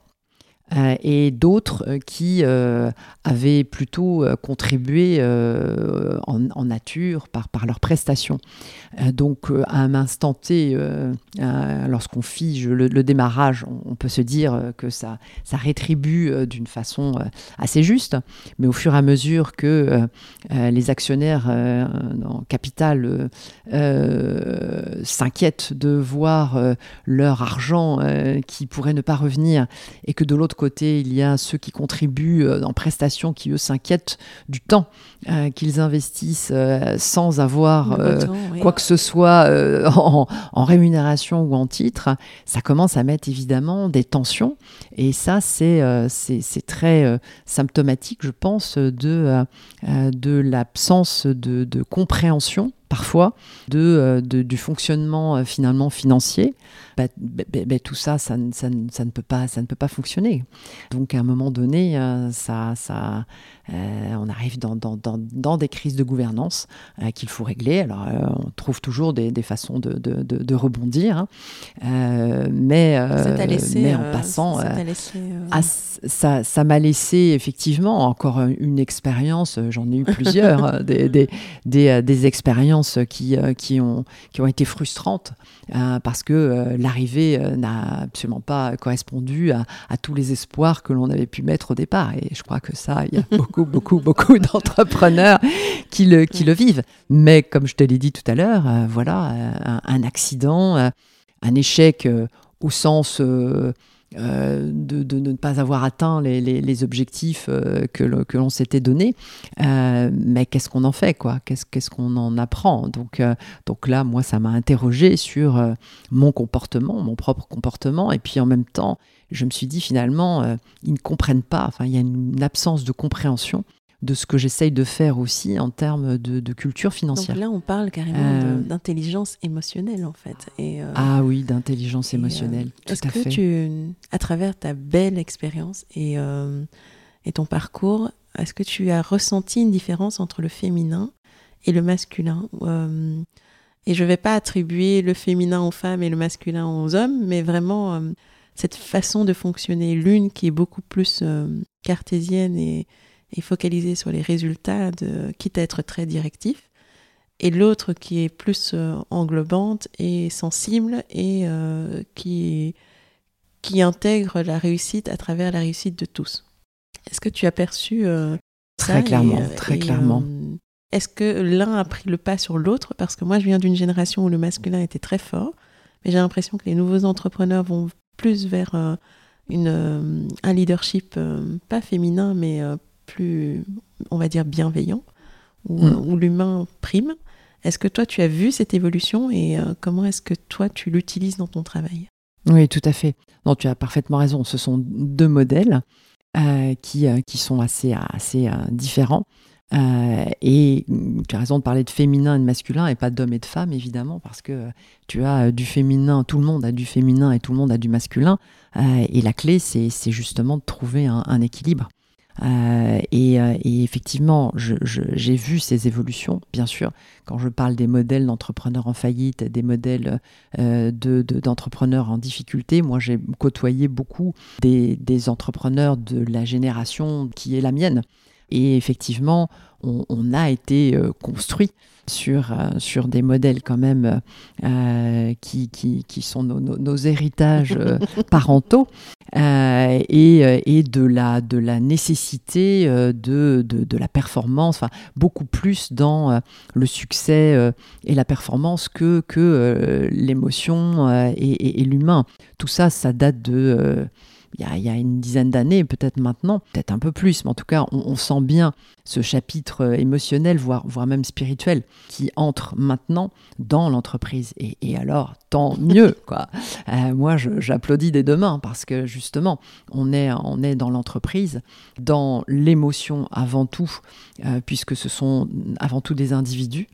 et d'autres qui avaient plutôt contribué en, nature par, par leurs prestations. Donc à un instant T, lorsqu'on fige le, démarrage, on, peut se dire que ça, ça rétribue d'une façon assez juste, mais au fur et à mesure que les actionnaires en capital s'inquiètent de voir leur argent qui pourrait ne pas revenir et que de l'autre côté, il y a ceux qui contribuent euh, en prestations qui, eux, s'inquiètent du temps euh, qu'ils investissent euh, sans avoir quoi que ce soit (laughs) en, rémunération ou en titre. Ça commence à mettre évidemment des tensions. Et ça, c'est c'est très symptomatique, je pense, de, l'absence de compréhension parfois de, du fonctionnement finalement financier bah, bah, bah, tout ça ça, ça, ça, ne peut pas, ça ne peut pas fonctionner. Donc à un moment donné, euh, ça, ça, euh, on arrive dans, dans, dans, des crises de gouvernance euh, qu'il faut régler. Alors on trouve toujours des, des façons de, de, de, rebondir, hein. mais, mais en passant, ça, ça m'a laissé effectivement encore une expérience, j'en ai eu plusieurs, (laughs) des, des, des, des, expériences qui, qui, ont, qui ont été frustrantes parce que l'arrivée euh, n'a absolument pas correspondu à, tous les espoirs que l'on avait pu mettre au départ. Et je crois que ça, il y a (laughs) beaucoup, beaucoup, beaucoup d'entrepreneurs qui le, qui le vivent. Mais comme je te l'ai dit tout à l'heure, euh, voilà, euh, un, accident, un échec au sens euh, de, ne pas avoir atteint les, objectifs euh, que, l'on s'était donnés. Euh, mais qu'est-ce qu'on en fait quoi? Qu'est-ce qu'on en apprend? Donc, donc là, moi, ça m'a interrogé sur mon comportement, mon propre comportement. Et puis en même temps, je me suis dit finalement, ils ne comprennent pas. Enfin, il y a une absence de compréhension de ce que j'essaye de faire aussi en termes de, culture financière. Donc là, on parle carrément euh, d'intelligence émotionnelle, en fait. Et, euh, ah oui, d'intelligence euh, émotionnelle. Est-ce que tu, à travers ta belle expérience et, et ton parcours, est-ce que tu as ressenti une différence entre le féminin et le masculin? Et je ne vais pas attribuer le féminin aux femmes et le masculin aux hommes, mais vraiment cette façon de fonctionner, l'une qui est beaucoup plus cartésienne et et focaliser sur les résultats, de, quitte à être très directif, et l'autre qui est plus euh, englobante et sensible et euh, qui, qui intègre la réussite à travers la réussite de tous. Est-ce que tu as perçu euh, très ça clairement, très clairement. Est-ce que l'un a pris le pas sur l'autre? Parce que moi, je viens d'une génération où le masculin était très fort, mais j'ai l'impression que les nouveaux entrepreneurs vont plus vers une, un leadership pas féminin, mais plus, on va dire, bienveillant, où, mm. l'humain prime. Est-ce que toi, tu as vu cette évolution et euh, comment est-ce que toi, tu l'utilises dans ton travail? Oui, tout à fait. Non, tu as parfaitement raison. Ce sont deux modèles euh, qui, euh, qui sont assez, assez différents. et tu as raison de parler de féminin et de masculin et pas d'homme et de femme, évidemment, parce que tu as du féminin, tout le monde a du féminin et tout le monde a du masculin. et la clé, c'est justement de trouver un équilibre. Euh, euh, et, effectivement, j'ai vu ces évolutions, bien sûr. Quand je parle des modèles d'entrepreneurs en faillite, des modèles euh, d'entrepreneurs en difficulté, moi j'ai côtoyé beaucoup des, entrepreneurs de la génération qui est la mienne. Et effectivement, on, a été construit sur, sur des modèles quand même qui, qui, sont nos héritages (laughs) parentaux. Euh, et, euh, et, de, la, de la nécessité euh, de, de, la performance, enfin, beaucoup plus dans le succès et la performance que, que l'émotion et, et l'humain. Tout ça, ça date de il y, a, une dizaine d'années, peut-être maintenant, peut-être un peu plus, mais en tout cas, on, sent bien ce chapitre euh, émotionnel, voire, voire même spirituel, qui entre maintenant dans l'entreprise. Et, alors, tant (laughs) mieux, quoi. Euh, moi, j'applaudis des deux mains parce que justement, on est, on est dans l'entreprise, dans l'émotion avant tout, euh, puisque ce sont avant tout des individus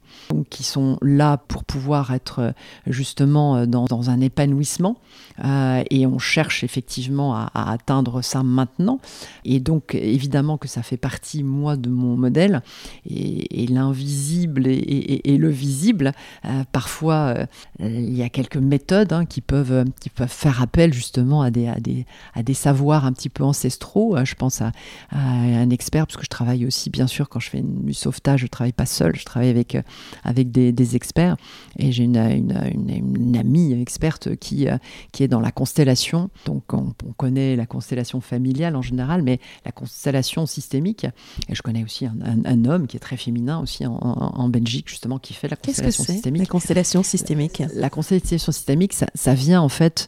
qui sont là pour pouvoir être justement dans, dans un épanouissement. et on cherche effectivement à, à, atteindre ça maintenant. Et donc, évidemment que ça fait partie, moi, de mon modèle. Et, l'invisible et, le visible, euh, parfois, euh, il y a quelques méthodes hein, qui, peuvent, qui peuvent faire appel justement à des, à des, à des savoirs un petit peu ancestraux. Euh, je pense à, un expert, parce que je travaille aussi, bien sûr, quand je fais du sauvetage, je ne travaille pas seul, je travaille avec, avec des, experts. Et j'ai une, une, amie experte qui, qui est dans la constellation. Donc, on, on connaît la constellation familiale en général, mais la constellation systémique. Et je connais aussi un, homme qui est très féminin aussi en, Belgique, justement, qui fait la constellation que systémique. La constellation systémique. La constellation systémique, ça, ça vient en fait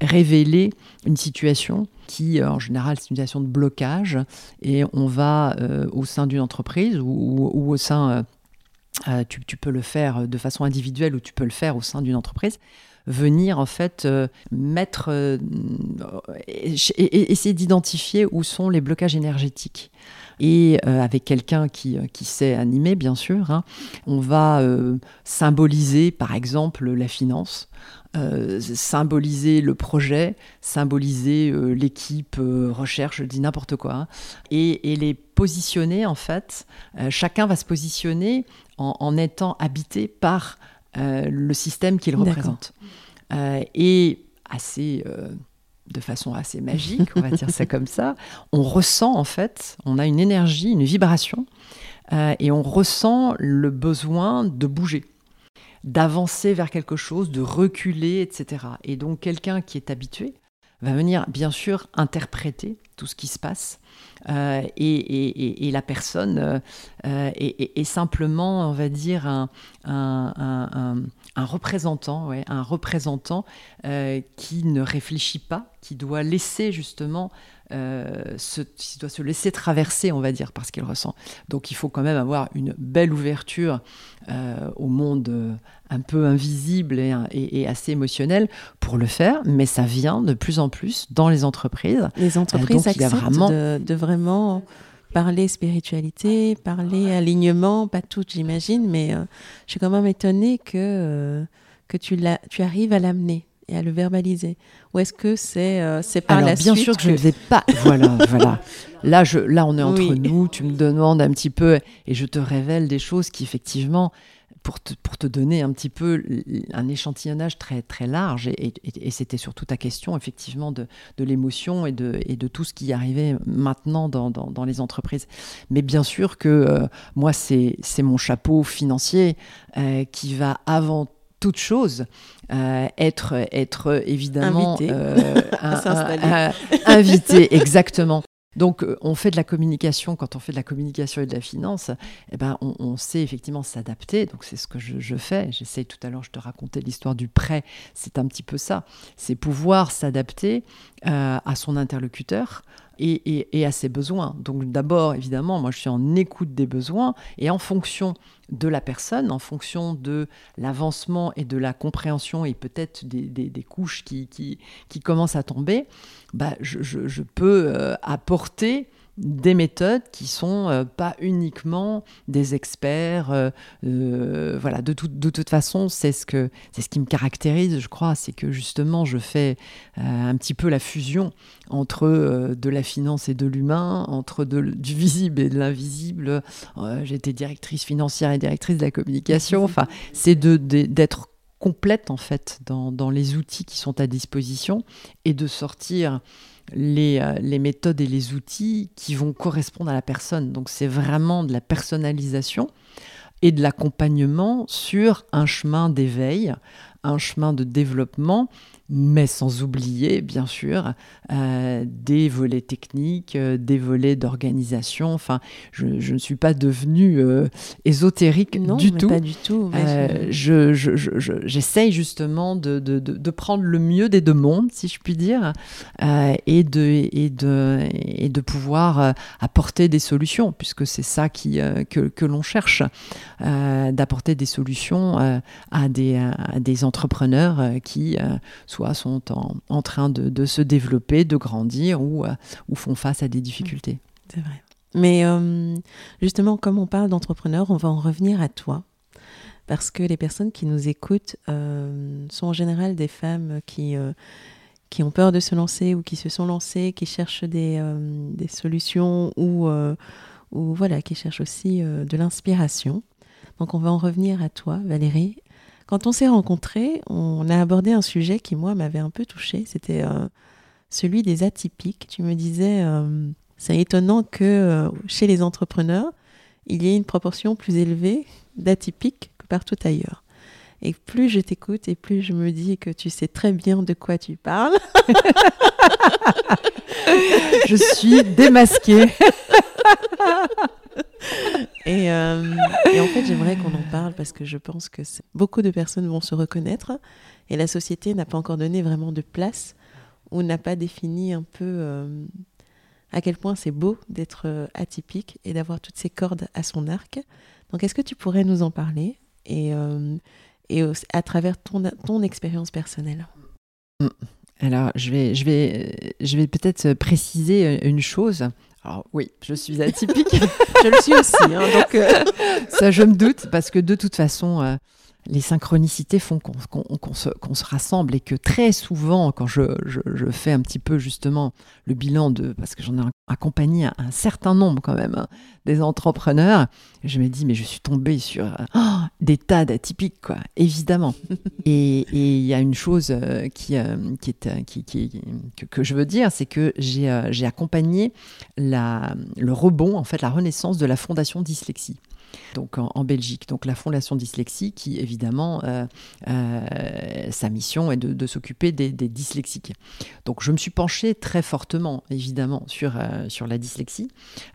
révéler une situation qui, euh, en général, c'est une situation de blocage, et on va euh, au sein d'une entreprise ou, au sein, euh, tu, tu, peux le faire de façon individuelle ou tu peux le faire au sein d'une entreprise, venir en fait euh, mettre, euh, et, essayer d'identifier où sont les blocages énergétiques. Et euh, avec quelqu'un qui, qui, sait animer, bien sûr, hein, on va symboliser par exemple la finance, symboliser le projet, symboliser l'équipe recherche, je dis n'importe quoi, hein, et, les positionner en fait. chacun va se positionner en, en étant habité par euh, le système qu'il représente. Euh, et assez, euh, de façon assez magique, on va dire ça comme ça, on ressent en fait, on a une énergie, une vibration, et on ressent le besoin de bouger d'avancer vers quelque chose, de reculer, etc. Et donc quelqu'un qui est habitué va venir bien sûr interpréter tout ce qui se passe euh, et, la personne euh, euh, est, simplement, on va dire, un, représentant, un représentant qui ne réfléchit pas, qui doit laisser justement se, doit se laisser traverser, on va dire, par ce qu'il ressent. Donc il faut quand même avoir une belle ouverture au monde un peu invisible et, assez émotionnel pour le faire, mais ça vient de plus en plus dans les entreprises. Les entreprises acceptent vraiment... De, vraiment parler spiritualité, parler alignement, pas tout j'imagine, mais euh, je suis quand même étonnée que, euh, que tu, tu arrives à l'amener et à le verbaliser Ou est-ce que c'est euh, c'est par Alors, la bien sûr que, je ne vais pas. Voilà, (laughs) voilà. Là, je, là, on est entre nous. Tu me demandes un petit peu et je te révèle des choses qui effectivement pour te, pour te, donner un petit peu un échantillonnage très, très large. Et, c'était surtout ta question, effectivement, de, de l'émotion et de, et de tout ce qui arrivait maintenant dans, dans, les entreprises. Mais bien sûr que euh, moi, c'est mon chapeau financier euh, qui va avant toute chose euh, être, être évidemment invité, (laughs) invité exactement. Donc, euh, on fait de la communication. Quand on fait de la communication et de la finance, eh ben, on, sait effectivement s'adapter. Donc, c'est ce que je, fais. J'essaie tout à l'heure, je te racontais l'histoire du prêt. C'est un petit peu ça. C'est pouvoir s'adapter euh, à son interlocuteur, et, à ses besoins. Donc d'abord, évidemment, moi je suis en écoute des besoins et en fonction de la personne, en fonction de l'avancement et de la compréhension et peut-être des, couches qui, qui, commencent à tomber, bah, je, peux euh, apporter des méthodes qui sont euh, pas uniquement des experts. Euh, euh, voilà, de, de, toute façon, c'est ce que c'est ce qui me caractérise, je crois, c'est que justement, je fais un petit peu la fusion entre de la finance et de l'humain, entre de, du visible et de l'invisible. J'étais directrice financière et directrice de la communication. (laughs) Enfin, c'est de d'être complète en fait dans, dans, les outils qui sont à disposition et de sortir les, euh, les, méthodes et les outils qui vont correspondre à la personne. Donc c'est vraiment de la personnalisation et de l'accompagnement sur un chemin d'éveil, un chemin de développement mais sans oublier, bien sûr, euh, des volets techniques, euh, des volets d'organisation. Enfin, je, ne suis pas devenue euh, ésotérique non, du tout. Pas du tout. je, j'essaye justement de, de, de, prendre le mieux des deux mondes, si je puis dire, et, de, et, de, et de pouvoir apporter des solutions, puisque c'est ça qui, que, que l'on cherche, d'apporter des solutions à, des, à des entrepreneurs qui soit sont en, train de, se développer, de grandir ou, euh, font face à des difficultés. C'est vrai. Mais euh, justement, comme on parle d'entrepreneurs, on va en revenir à toi. Parce que les personnes qui nous écoutent euh, sont en général des femmes qui, ont peur de se lancer ou qui se sont lancées, qui cherchent des, des solutions ou, ou voilà, qui cherchent aussi de l'inspiration. Donc on va en revenir à toi, Valérie. Quand on s'est rencontrés, on a abordé un sujet qui, moi, m'avait un peu touché. C'était euh, celui des atypiques. Tu me disais, euh, c'est étonnant que euh, chez les entrepreneurs, il y ait une proportion plus élevée d'atypiques que partout ailleurs. Et plus je t'écoute et plus je me dis que tu sais très bien de quoi tu parles. (laughs) je suis démasquée. (laughs) (laughs) Euh, et, en fait, j'aimerais qu'on en parle parce que je pense que beaucoup de personnes vont se reconnaître et la société n'a pas encore donné vraiment de place ou n'a pas défini un peu euh, à quel point c'est beau d'être euh, atypique et d'avoir toutes ces cordes à son arc. Donc, est-ce que tu pourrais nous en parler et, et à travers ton, ton expérience personnelle? Mm. alors, je vais, je vais, je vais peut-être préciser une chose. Alors oui, je suis atypique. (laughs) je le suis aussi. Hein, donc euh, Ça, je me doute, parce que de toute façon, euh, les synchronicités font qu'on se, se, rassemble et que très souvent, quand je, je, fais un petit peu justement le bilan de, parce que j'en ai accompagné un, certain nombre quand même, hein, des entrepreneurs, je me dis, mais je suis tombée sur oh, des tas d'atypiques, quoi, évidemment. (laughs) et il y a une chose euh, qui, euh, qui est, euh, qui, qui, que, que, je veux dire, c'est que j'ai accompagné la, le rebond, en fait, la renaissance de la Fondation Dyslexie donc en, Belgique. Donc la Fondation Dyslexie, qui évidemment, euh, euh, sa mission est de, s'occuper des, dyslexiques. Donc je me suis penchée très fortement, évidemment, sur, euh, sur la dyslexie,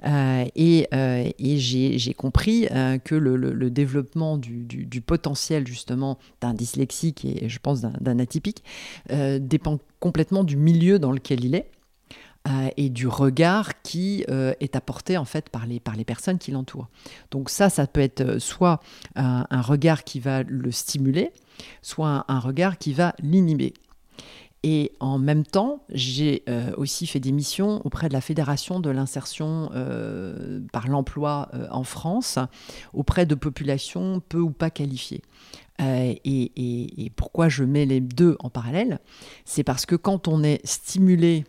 et, et j'ai compris que le, développement du, du, potentiel justement d'un dyslexique et je pense d'un atypique dépend complètement du milieu dans lequel il est. Euh, et du regard qui euh, est apporté en fait par les, personnes qui l'entourent. Donc ça, ça peut être euh, soit un, regard qui va le stimuler, soit un, regard qui va l'inhiber. Et en même temps, j'ai aussi fait des missions auprès de la Fédération de l'insertion par l'emploi en France, auprès de populations peu ou pas qualifiées. et, pourquoi je mets les deux en parallèle? C'est parce que quand on est stimulé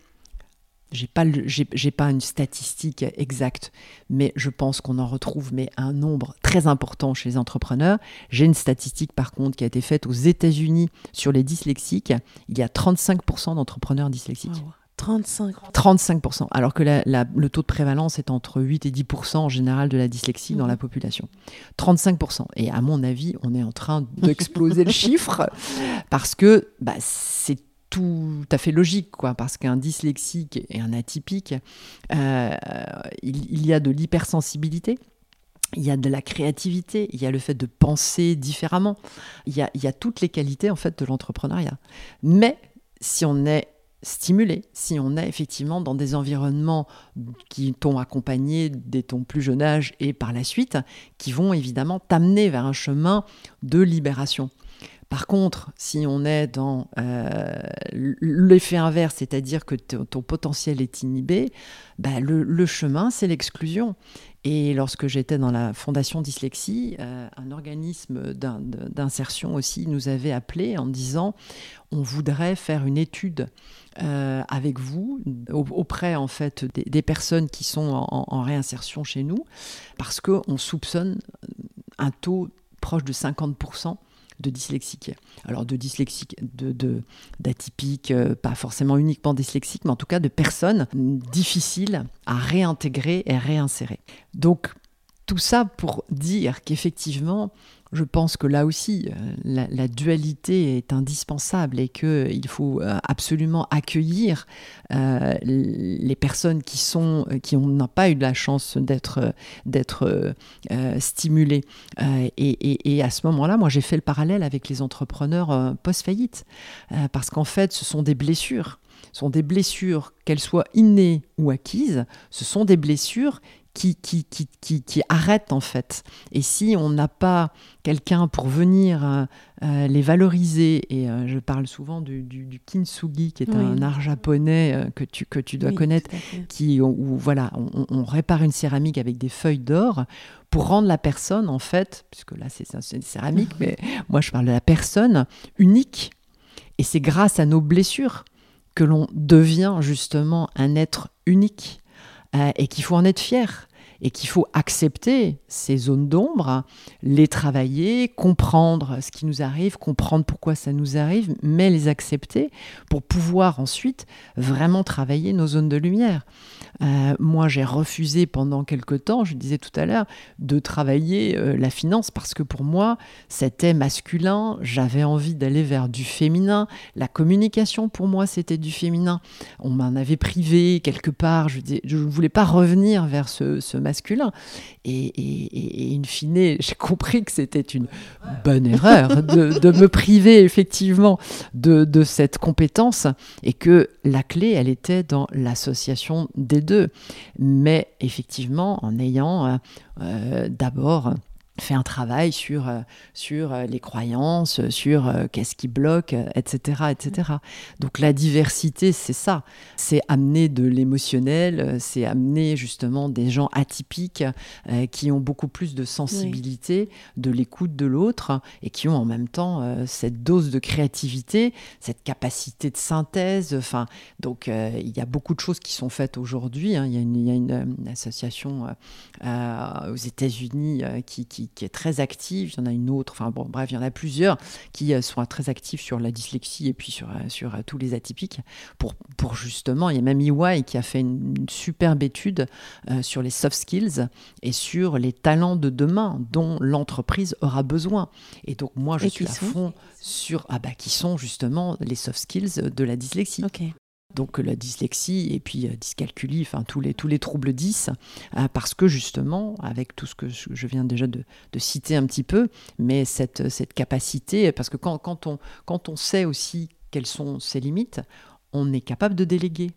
j'ai pas j'ai pas une statistique exacte, mais je pense qu'on en retrouve mais un nombre très important chez les entrepreneurs. J'ai une statistique par contre qui a été faite aux États-Unis sur les dyslexiques. Il y a 35% d'entrepreneurs dyslexiques. 35 35%, alors que le taux de prévalence est entre 8 et 10% en général de la dyslexie dans la mhm. population. 35%. Et à mon avis, on est en train d'exploser le (laughs) chiffre parce que bah, c'est tout à fait logique, quoi, parce qu'un dyslexique et un atypique, euh, il, y a de l'hypersensibilité. Il y a de la créativité, il y a le fait de penser différemment, il y a, il y a toutes les qualités en fait de l'entrepreneuriat. Mais si on est stimulé, si on est effectivement dans des environnements qui t'ont accompagné dès ton plus jeune âge et par la suite, qui vont évidemment t'amener vers un chemin de libération. Par contre, si on est dans l'effet inverse, c'est-à-dire que ton potentiel est inhibé, bah, le, chemin, c'est l'exclusion. Et lorsque j'étais dans la fondation dyslexie, un organisme d'insertion aussi nous avait appelé en disant on voudrait faire une étude euh, avec vous auprès en fait des, personnes qui sont en, réinsertion chez nous parce qu'on soupçonne un taux proche de 50% de dyslexiques. Alors de dyslexiques, de, d'atypiques, euh, pas forcément uniquement dyslexiques, mais en tout cas de personnes difficiles à réintégrer et réinsérer. Donc tout ça pour dire qu'effectivement, je pense que là aussi, euh, la, dualité est indispensable et qu'il faut euh, absolument accueillir euh, les personnes qui sont qui n'ont pas eu la chance d'être stimulées. Et, et, à ce moment-là, moi, j'ai fait le parallèle avec les entrepreneurs post-faillite, parce qu'en fait, ce sont des blessures. Ce sont des blessures, qu'elles soient innées ou acquises, ce sont des blessures qui, qui, qui, qui, arrêtent en fait. Et si on n'a pas quelqu'un pour venir euh, euh, les valoriser, et euh, je parle souvent du, du, kintsugi, qui est un art japonais que, tu, que tu dois connaître, qui, où, voilà, on, répare une céramique avec des feuilles d'or pour rendre la personne, en fait, puisque là c'est une céramique, mais moi je parle de la personne unique. Et c'est grâce à nos blessures que l'on devient justement un être unique. Euh, et qu'il faut en être fier et qu'il faut accepter ces zones d'ombre, les travailler, comprendre ce qui nous arrive, comprendre pourquoi ça nous arrive, mais les accepter pour pouvoir ensuite vraiment travailler nos zones de lumière. Euh, moi, j'ai refusé pendant quelque temps, je disais tout à l'heure, de travailler euh, la finance parce que pour moi, c'était masculin. J'avais envie d'aller vers du féminin. La communication, pour moi, c'était du féminin. On m'en avait privé quelque part. Je ne voulais pas revenir vers ce, masculin. Et, in fine, (laughs) j'ai compris que c'était une bonne erreur de, me priver effectivement de cette compétence et que la clé, elle était dans l'association des deux mais effectivement en ayant euh, euh, d'abord fait un travail sur, euh, sur euh, les croyances, sur euh, qu'est-ce qui bloque, etc., etc. Donc la diversité, c'est ça. C'est amener de l'émotionnel, c'est amener justement des gens atypiques qui ont beaucoup plus de sensibilité, de l'écoute de l'autre et qui ont en même temps cette dose de créativité, cette capacité de synthèse. Enfin, donc il y a beaucoup de choses qui sont faites aujourd'hui. Hein. Il, y a une, association aux États-Unis qui, qui qui est très active. Il y en a une autre, enfin bon, bref, il y en a plusieurs qui euh, sont très actifs sur la dyslexie et puis sur, euh, sur euh, tous les atypiques. Pour, pour justement, il y a même EY qui a fait une, superbe étude sur les soft skills et sur les talents de demain dont l'entreprise aura besoin. Et donc, moi, je suis à fond sur, ah bah, qui sont justement les soft skills de la dyslexie. Ok donc la dyslexie et puis euh, dyscalculie, enfin tous les, tous les troubles 10, euh, parce que justement, avec tout ce que je viens déjà de, citer un petit peu, mais cette, cette capacité, parce que quand, quand, on, quand on sait aussi quelles sont ses limites, on est capable de déléguer.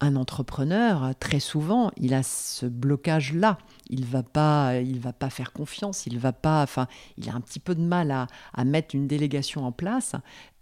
Un entrepreneur, très souvent, il a ce blocage-là. Il va pas, il va pas faire confiance. Il va pas, enfin, il a un petit peu de mal à, à mettre une délégation en place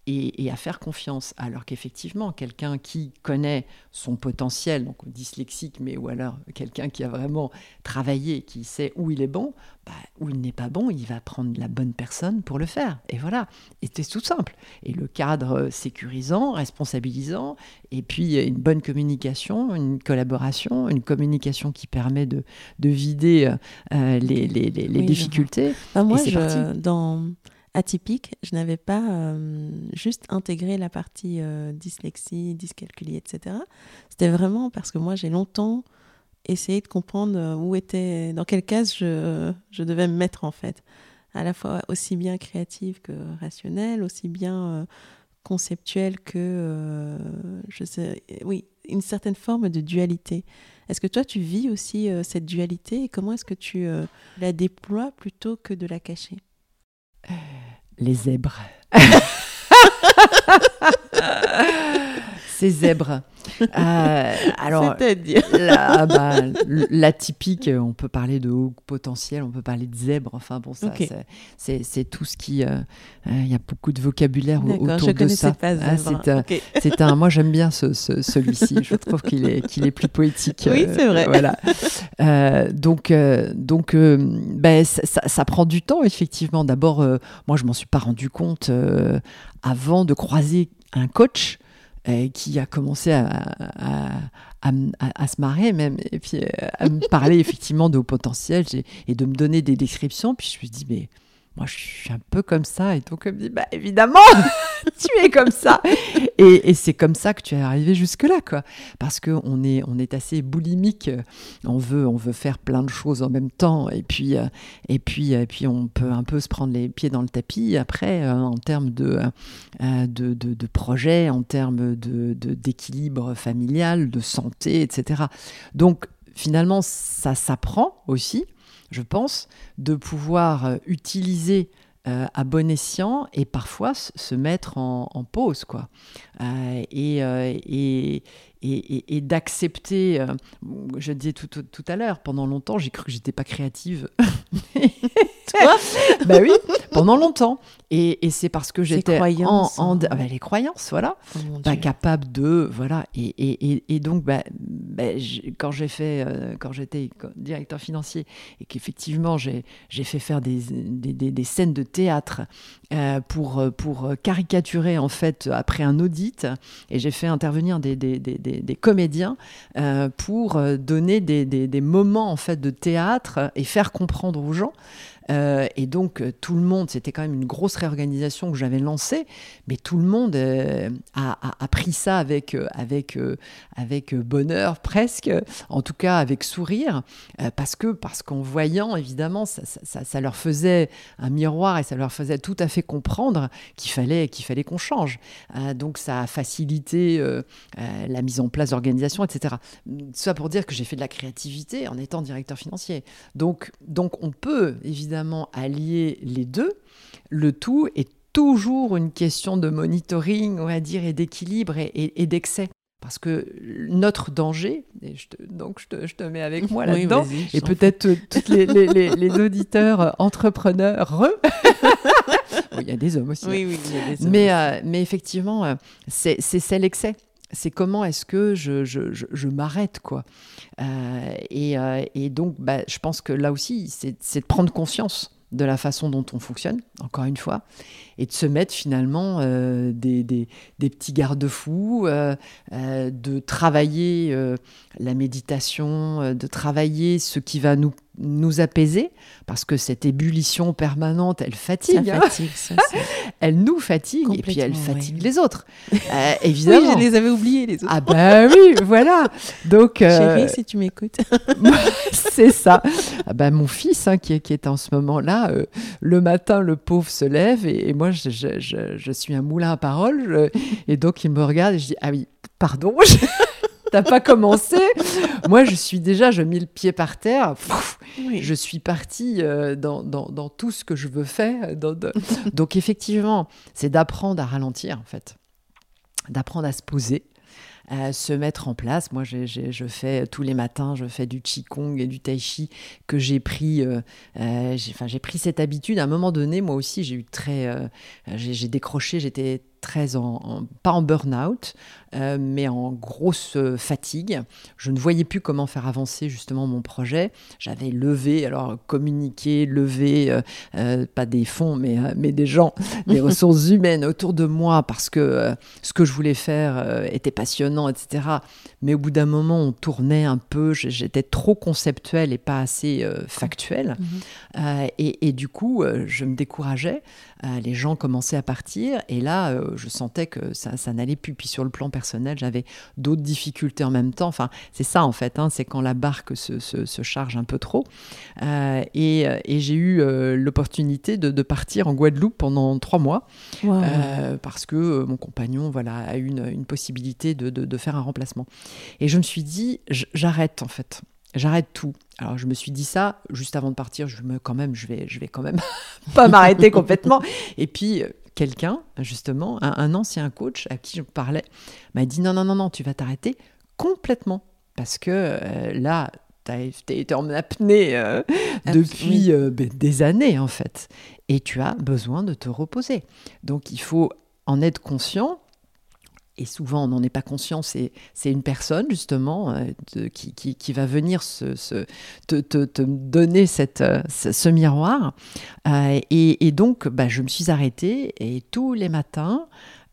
et, à faire confiance. Alors qu'effectivement, quelqu'un qui connaît son potentiel, donc dyslexique, mais ou alors quelqu'un qui a vraiment travaillé, qui sait où il est bon, bah, où il n'est pas bon, il va prendre la bonne personne pour le faire. Et voilà, et c'est tout simple. Et le cadre sécurisant, responsabilisant, et puis une bonne communication, une collaboration, une communication qui permet de, de vider euh, les, les, les, difficultés. Bah, moi, je, dans atypique, je n'avais pas euh, juste intégré la partie euh, dyslexie, dyscalculie, etc. C'était vraiment parce que moi, j'ai longtemps essayé de comprendre euh, où était, dans quelle case je, devais me mettre en fait. À la fois aussi bien créative que rationnelle, aussi bien conceptuelle que, je sais, oui, une certaine forme de dualité. Est-ce que toi, tu vis aussi cette dualité? Et comment est-ce que tu la déploies plutôt que de la cacher? Les zèbres. (laughs) ces zèbres. Euh, alors, C'est-à-dire la, bah, la typique, on peut parler de haut potentiel, on peut parler de zèbre. Enfin bon, ça, c'est- c'est c'est tout ce qui. euh, euh, Il y a beaucoup de vocabulaire D'accord, autour je de ça. pas Ah, c'est (laughs) c'est un. Moi, j'aime bien ce, ce- celui-ci. Je trouve qu'il est qu'il est plus poétique. Oui, c'est vrai. Voilà. Donc donc ben ça, ça- ça prend du temps effectivement. D'abord, moi, je m'en suis pas rendu compte avant de croiser un coach euh, qui a commencé à, à, à m- à- à se marrer même et puis euh, à me parler (laughs) effectivement de haut potentiel et de me donner des descriptions. Puis je me dis mais moi je suis un peu comme ça. Et donc elle me dit bah évidemment (laughs) tu es comme ça. Et, c'est comme ça que tu es arrivé jusque là quoi. Parce que on est on est assez boulimique. On veut on veut faire plein de choses en même temps. Et puis euh, et puis et puis on peut un peu se prendre les pieds dans le tapis. Après euh, en termes de euh, de, de, de projet en termes de- d'équilibre familial de santé etc donc finalement ça s'apprend aussi je pense de pouvoir euh, utiliser euh, à bon escient et parfois se mettre en, pause quoi. Euh, et, et, et, d'accepter je disais tout, tout, tout à l'heure pendant longtemps j'ai cru que j'étais pas créative (laughs) (laughs) Toi bah oui pendant longtemps. Et, et c'est parce que j'étais en, croyances, en- hein. ah bah, les croyances voilà. Oh pas capable de voilà. Et, et, et, et donc bah, bah, quand j'ai fait euh, quand j'étais directeur financier et qu'effectivement j'ai fait faire des, des, des- des scènes de théâtre euh, pour pour caricaturer en fait après un audit et j'ai fait intervenir des, comédiens euh, pour euh, donner des moments en fait de théâtre et faire comprendre aux gens euh, et donc, euh, tout le monde, c'était quand même une grosse réorganisation que j'avais lancée, mais tout le monde euh, a, pris ça avec, avec, avec bonheur presque, en tout cas avec sourire, parce que parce qu'en voyant, évidemment, ça, ça- leur faisait un miroir et ça leur faisait tout à fait comprendre qu'il fallait, qu'il fallait qu'on change. Donc, ça a facilité la mise en place d'organisation, etc. Ça pour dire que j'ai fait de la créativité en étant directeur financier. Donc, donc on peut évidemment allier les deux. Le tout est toujours une question de monitoring, on va dire, et d'équilibre et, et- et d'excès. Parce que notre danger, et je te- donc je te, je te mets avec moi là-dedans, et peut-être tous les, les- les- les auditeurs euh, entrepreneurs, Bon, (laughs) il y a des hommes aussi. hein. Oui, oui, il y a des hommes. Mais, euh, mais effectivement, euh, c'est l'excès. C'est comment est-ce que je, je, je- m'arrête, quoi. Euh, et, euh, et donc, bah, je pense que là aussi, c'est de prendre conscience de la façon dont on fonctionne, encore une fois, et de se mettre finalement euh, des, des- des petits garde-fous, euh, euh, de travailler la méditation, de travailler ce qui va nous, nous apaiser, parce que cette ébullition permanente, elle ça fatigue. hein fatigue, ça. ça. (laughs) elle nous fatigue et puis elle fatigue ouais. les autres. (laughs) Euh, Oui, évidemment. je les avais oubliés, les autres. Ah bah oui, voilà. Donc Chérie, si tu m'écoutes. (laughs) c'est ça. Ah bah, mon fils hein, qui, est, qui est en ce moment-là, le matin, le pauvre se lève et, et moi je, je- je- je suis un moulin à parole je- et donc il me regarde et je dis ah oui, pardon. (laughs) T'as pas commencé Moi, je suis déjà, je mets le pied par terre. Oui. je suis partie euh, dans, dans- dans tout ce que je veux faire. dans- (laughs) Donc effectivement, c'est d'apprendre à ralentir en fait, d'apprendre à se poser, se mettre en place. Moi, je fais tous les matins, je fais du qigong et du tai chi que j'ai pris. euh, euh, j'ai pris cette habitude. À un moment donné, moi aussi, j'ai eu très, euh, j'ai décroché. J'étais très en, en- pas en burn-out, euh, mais en grosse euh, fatigue. Je ne voyais plus comment faire avancer justement mon projet. J'avais levé, alors communiqué, levé, euh, pas des fonds, mais, mais des gens, (laughs) des ressources humaines autour de moi parce que euh, ce que je voulais faire était passionnant, etc. Mais au bout d'un moment, on tournait un peu, j'étais trop conceptuel et pas assez factuel. Mhm. Et, et du coup, je me décourageais. Les gens commençaient à partir. Et là, je sentais que ça, ça n'allait plus. Puis sur le plan personnel, j'avais d'autres difficultés en même temps. Enfin, c'est ça en fait. hein, c'est quand la barque se, se- se charge un peu trop. Euh, et euh, et j'ai eu euh, l'opportunité de, de partir en Guadeloupe pendant trois mois. Wow. Euh, parce que mon compagnon voilà, a eu une, une possibilité de, de- de faire un remplacement. Et je me suis dit, j'arrête en fait. J'arrête tout. Alors je me suis dit ça juste avant de partir. Je me quand même, je vais, je vais quand même (laughs) pas m'arrêter (laughs) complètement. Et puis quelqu'un, justement, un, ancien coach à qui je parlais, m'a dit non, non, non, non, tu vas t'arrêter complètement. Parce que euh, là, tu as été en apnée euh, depuis euh, ben, des années, en fait. Et tu as besoin de te reposer. Donc, il faut en être conscient et souvent on n'en est pas conscient, c'est, une personne justement euh, qui, qui, va venir te, te, te, donner cette, euh, ce, miroir. Euh, et, et, donc bah, je me suis arrêtée et tous les matins,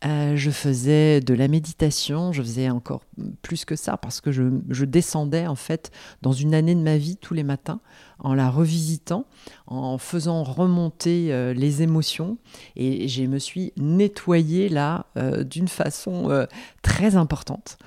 euh, je faisais de la méditation, je faisais encore plus que ça parce que je, descendais en fait dans une année de ma vie tous les matins en la revisitant, en faisant remonter euh, les émotions et je me suis nettoyée là euh, d'une façon très importante.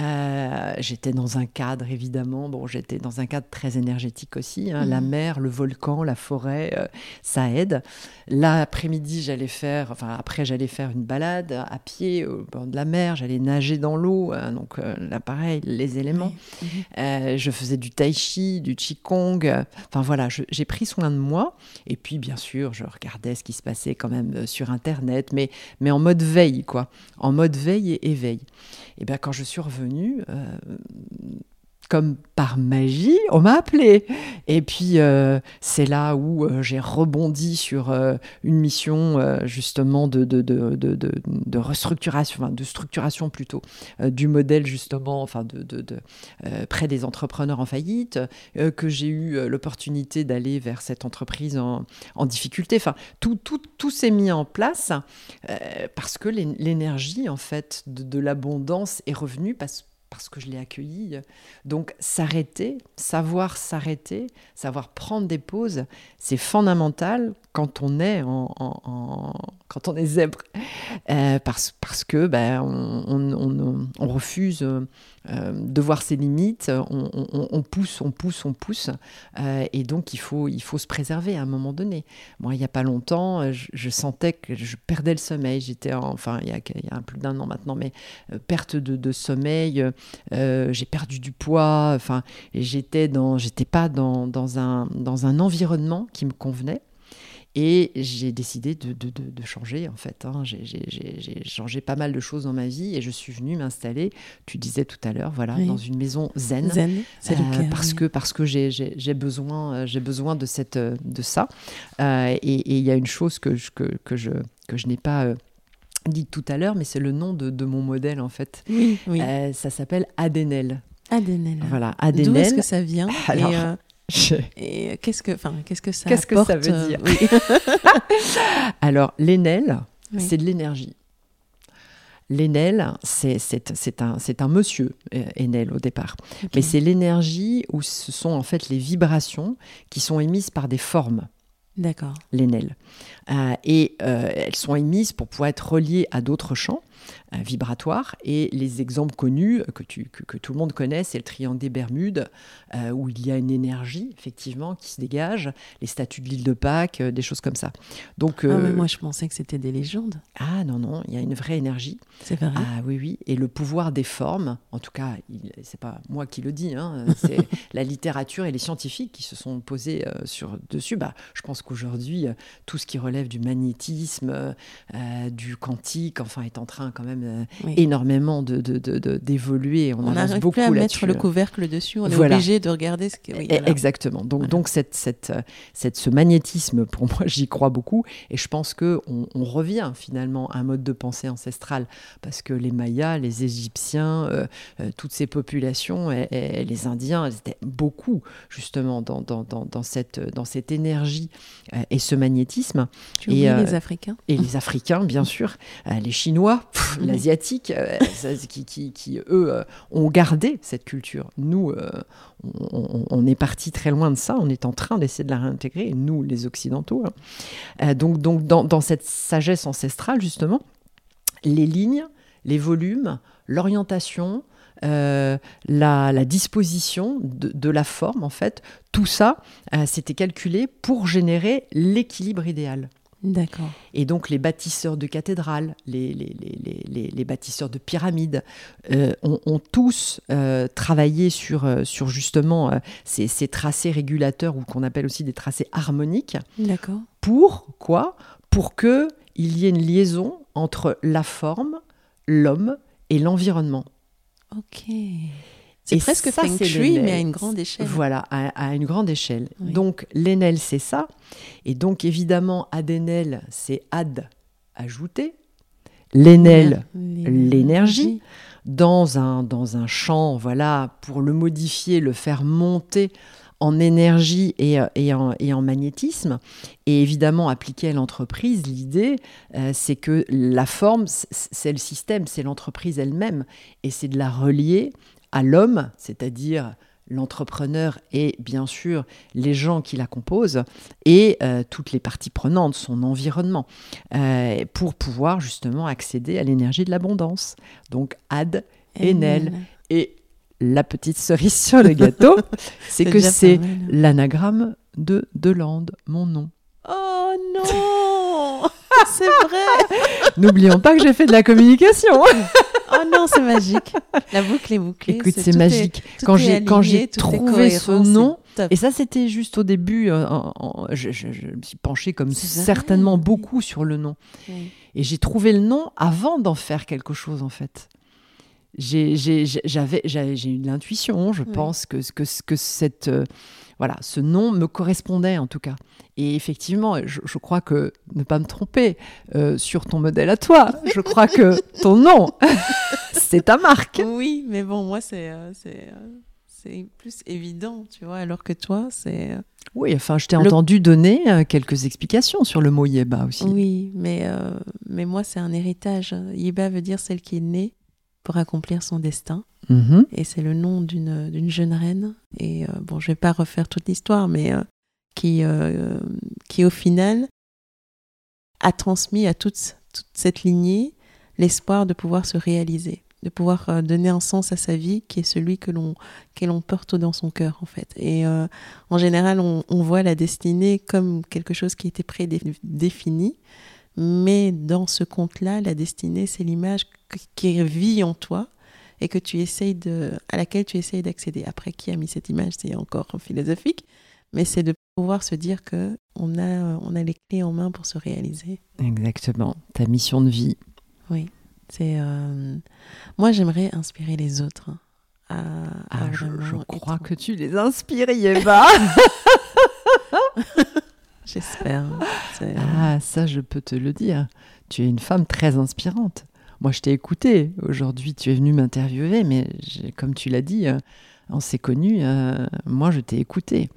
Euh, j'étais dans un cadre, évidemment, bon, j'étais dans un cadre très énergétique aussi. Hein. La mhm. mer, le volcan, la forêt, euh, ça aide. L'après-midi, j'allais faire, enfin, après, j'allais faire une balade à pied au bord de la mer, j'allais nager dans l'eau. Hein. donc, euh, là, pareil, les éléments. Mhm. je faisais du tai chi, du qigong. Enfin, voilà, j'ai pris soin de moi. Et puis, bien sûr, je regardais ce qui se passait quand même sur Internet, mais, mais en mode veille, quoi. En mode veille et éveil. Et bien, quand je suis revenue, euh, comme par magie, on m'a appelé. Et puis, euh, c'est là où euh, j'ai rebondi sur une mission justement de, de, de, de, restructuration, enfin, de structuration plutôt, du modèle justement, enfin, de, près des entrepreneurs en faillite, que j'ai eu l'opportunité d'aller vers cette entreprise en, en difficulté. Enfin, tout, tout, tout s'est mis en place parce que l'énergie, en fait, de, l'abondance est revenue parce parce que je l'ai accueilli. Donc s'arrêter, savoir s'arrêter, savoir prendre des pauses, c'est fondamental quand on est en, quand on est zèbre, euh, parce, parce que ben, on, on, refuse euh, de voir ses limites, on, pousse, on pousse, on pousse, euh, et donc il faut, il faut se préserver à un moment donné. Moi, il n'y a pas longtemps, je, sentais que je perdais le sommeil. J'étais, enfin, il y, a, il y a plus d'un an maintenant, mais perte de, de sommeil, j'ai perdu du poids, enfin, j'étais j'étais pas dans, dans, un, dans un environnement qui me convenait. Et j'ai décidé de, de, de, changer, en fait. Hein. J'ai changé pas mal de choses dans ma vie et je suis venue m'installer, tu disais tout à l'heure, voilà, dans une maison zen. Zen, euh, parce, que, parce que j'ai besoin, euh, besoin de, cette, euh, de ça. et il y a une chose que je, que, que je, que je n'ai pas dit tout à l'heure, mais c'est le nom de, de, mon modèle, en fait. Oui, oui. ça s'appelle Adenel. Adenel. Voilà, Adenel. D'où est-ce que ça vient (laughs) Alors, et qu'est-ce que, enfin, qu'est-ce que ça Qu'est-ce que ça veut dire? euh, (laughs) Alors, l'Enel, c'est de l'énergie. L'Enel, c'est un, un monsieur, euh, Enel au départ. Mais c'est l'énergie où ce sont en fait les vibrations qui sont émises par des formes. D'accord. L'Enel. Euh, et elles sont émises pour pouvoir être reliées à d'autres champs. Euh, vibratoire. Et les exemples connus que, tu, que, tout le monde connaît, c'est le triangle des Bermudes, euh, où il y a une énergie, effectivement, qui se dégage, les statues de l'île de Pâques, euh, des choses comme ça. Donc, ah, moi, je pensais que c'était des légendes. Ah non, non, il y a une vraie énergie. C'est vrai. Ah oui, oui. Et le pouvoir des formes, en tout cas, c'est pas moi qui le dis, hein, c'est (laughs) la littérature et les scientifiques qui se sont posés sur, dessus. Bah, je pense qu'aujourd'hui, tout ce qui relève du magnétisme, du quantique, enfin, est en train quand même euh, énormément d'évoluer. De, de, on n'arrive plus à mettre le couvercle dessus, on est obligé de regarder ce que. Oui, e, Exactement. Donc, donc cette, cette, cette, ce magnétisme, pour moi, j'y crois beaucoup. Et je pense qu'on on revient finalement à un mode de pensée ancestral. Parce que les Mayas, les Égyptiens, euh, euh, toutes ces populations, et, les Indiens, elles étaient beaucoup justement dans, dans, dans, dans cette, dans cette énergie et ce magnétisme. Tu et les Africains Et les Africains, bien sûr. les Chinois l'asiatique, euh, (laughs) qui, qui, qui, eux, euh, ont gardé cette culture. Nous, euh, on, est parti très loin de ça, on est en train d'essayer de la réintégrer, nous, les Occidentaux. Hein. donc, donc dans, cette sagesse ancestrale, justement, les lignes, les volumes, l'orientation, la, disposition de, de, la forme, en fait, tout ça, c'était calculé pour générer l'équilibre idéal. D'accord. Et donc les bâtisseurs de cathédrales, les, les, les, les bâtisseurs de pyramides euh, ont, tous euh, travaillé sur, euh, sur justement ces, ces, tracés régulateurs ou qu'on appelle aussi des tracés harmoniques. D'accord. Pour quoi? Pour que il y ait une liaison entre la forme, l'homme et l'environnement. Ok. C'est presque ça, feng shui, mais à une grande échelle. Voilà, à, à une grande échelle. Oui. Donc, l'Enel, c'est ça. Et donc, évidemment, Adenel, c'est ad, ajouter. L'Enel, l'énergie. dans un, dans un champ, voilà, pour le modifier, le faire monter en énergie et, euh, et, en, et en magnétisme. Et évidemment, appliqué à l'entreprise, l'idée, euh, c'est que la forme, c'est le système, c'est l'entreprise elle-même. Et c'est de la relier à l'homme, c'est-à-dire l'entrepreneur et bien sûr les gens qui la composent et euh, toutes les parties prenantes, son environnement, euh, pour pouvoir justement accéder à l'énergie de l'abondance. Donc, ad, Enel. Et la petite cerise sur le gâteau, (laughs) c'est que c'est mal. l'anagramme de Delande, mon nom. Oh non (laughs) C'est vrai N'oublions pas que j'ai fait de la communication. (laughs) Oh non, c'est magique. La boucle est bouclée. Écoute, c'est est- magique. Quand j'ai quand j'ai trouvé ce nom, et ça c'était juste au début, euh, en- en- je, je- je me suis penchée comme vrai, certainement beaucoup sur le nom. Et j'ai trouvé le nom avant d'en faire quelque chose, en fait. J'avais j'ai eu de l'intuition, je Oui. pense que, que, que cette, euh, voilà, ce nom me correspondait en tout cas. Et effectivement, je, je crois que, ne pas me tromper, euh, sur ton modèle à toi, (laughs) je crois que ton nom, (laughs) c'est ta marque. Oui, mais bon, moi, c'est euh, c'est euh, c'est plus évident, tu vois, alors que toi, c'est... Oui, enfin, je t'ai Le- entendu donner quelques explications sur le mot Yeba aussi. Oui, mais, euh, mais moi, c'est un héritage. Yiba veut dire celle qui est née pour accomplir son destin. Mhm. Et c'est le nom d'une d'une jeune reine. Et euh, bon, je vais pas refaire toute l'histoire, mais euh, qui, euh, qui, au final, a transmis à toute, toute cette lignée l'espoir de pouvoir se réaliser, de pouvoir donner un sens à sa vie qui est celui que l'on porte dans son cœur, en fait. Et en général, on, on voit la destinée comme quelque chose qui était prédéfini. Mais dans ce conte-là, la destinée, c'est l'image qui vit en toi et que tu essayes de, à laquelle tu essayes d'accéder. Après, qui a mis cette image, c'est encore philosophique, mais c'est de pouvoir se dire que on a, on a les clés en main pour se réaliser. Exactement, ta mission de vie. C'est, euh, moi, j'aimerais inspirer les autres. à Ah, je, crois être- que tu les (laughs) inspires, Yeba. J'espère. Euh, Ah, ça, je peux te le dire. Tu es une femme très inspirante. Moi, je t'ai écoutée. Aujourd'hui, tu es venue m'interviewer, mais comme tu l'as dit, euh, on s'est connus. euh, moi, je t'ai écoutée.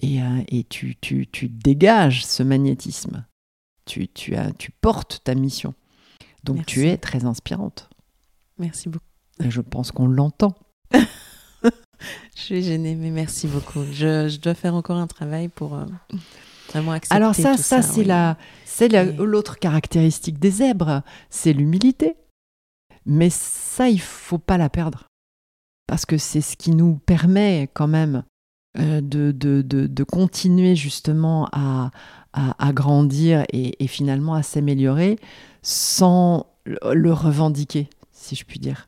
Et, euh, et tu, tu, tu dégages ce magnétisme. Tu, tu, as, tu portes ta mission. Donc, Merci. tu es très inspirante. Merci beaucoup. Et je pense qu'on l'entend. (laughs) Je suis gênée, mais merci beaucoup. Je, je dois faire encore un travail pour euh, vraiment accepter Alors ça, tout ça, c'est oui. la, c'est l'autre caractéristique des zèbres, c'est l'humilité. Mais ça, il faut pas la perdre, parce que c'est ce qui nous permet quand même euh, de, de, de, de continuer justement à, à, à grandir et, et finalement à s'améliorer sans le, le revendiquer, si je puis dire.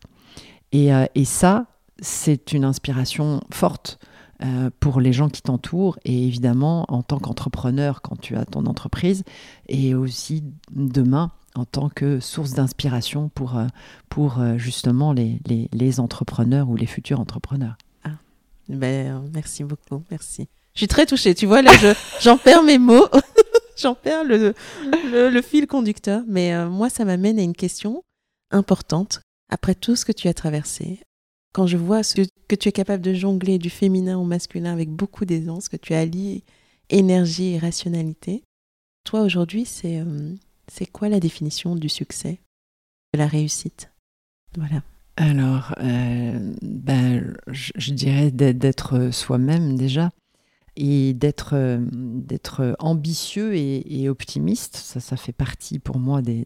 Et, euh, et ça, c'est une inspiration forte euh, pour les gens qui t'entourent et évidemment en tant qu'entrepreneur quand tu as ton entreprise et aussi demain en tant que source d'inspiration pour, euh, pour euh, justement les, les, les entrepreneurs ou les futurs entrepreneurs. Ben, euh, merci beaucoup, merci. Je suis très touchée, tu vois, là, je- (laughs) j'en perds mes mots, (laughs) j'en perds le, le, le fil conducteur, mais euh, moi, ça m'amène à une question importante. Après tout ce que tu as traversé, quand je vois ce que tu es capable de jongler du féminin au masculin avec beaucoup d'aisance, que tu allies énergie et rationalité, toi, aujourd'hui, c'est euh, quoi la définition du succès, de la réussite? Voilà. Alors, euh, ben, je, dirais d'être- soi-même déjà et d'être euh, ambitieux et, optimiste. Ça, ça fait partie pour moi des,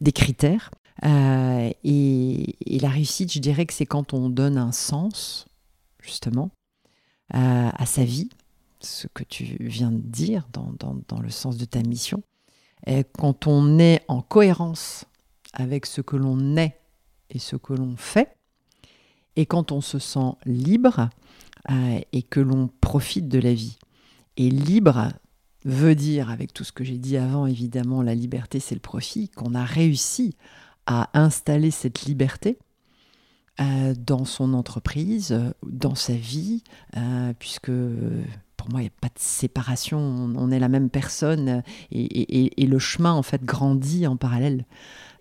des critères. Euh, et, la réussite, je dirais que c'est quand on donne un sens, justement, à, à sa vie, ce que tu viens de dire dans, le sens de ta mission. Quand on est en cohérence avec ce que l'on est et ce que l'on fait, et quand on se sent libre euh, et que l'on profite de la vie. Et libre, veut dire, avec tout ce que j'ai dit avant, évidemment, la liberté, c'est le profit, qu'on a réussi à installer cette liberté euh, dans son entreprise, dans sa vie, euh, puisque pour moi, il n'y a pas de séparation, on, est la même personne et, le chemin, en fait, grandit en parallèle.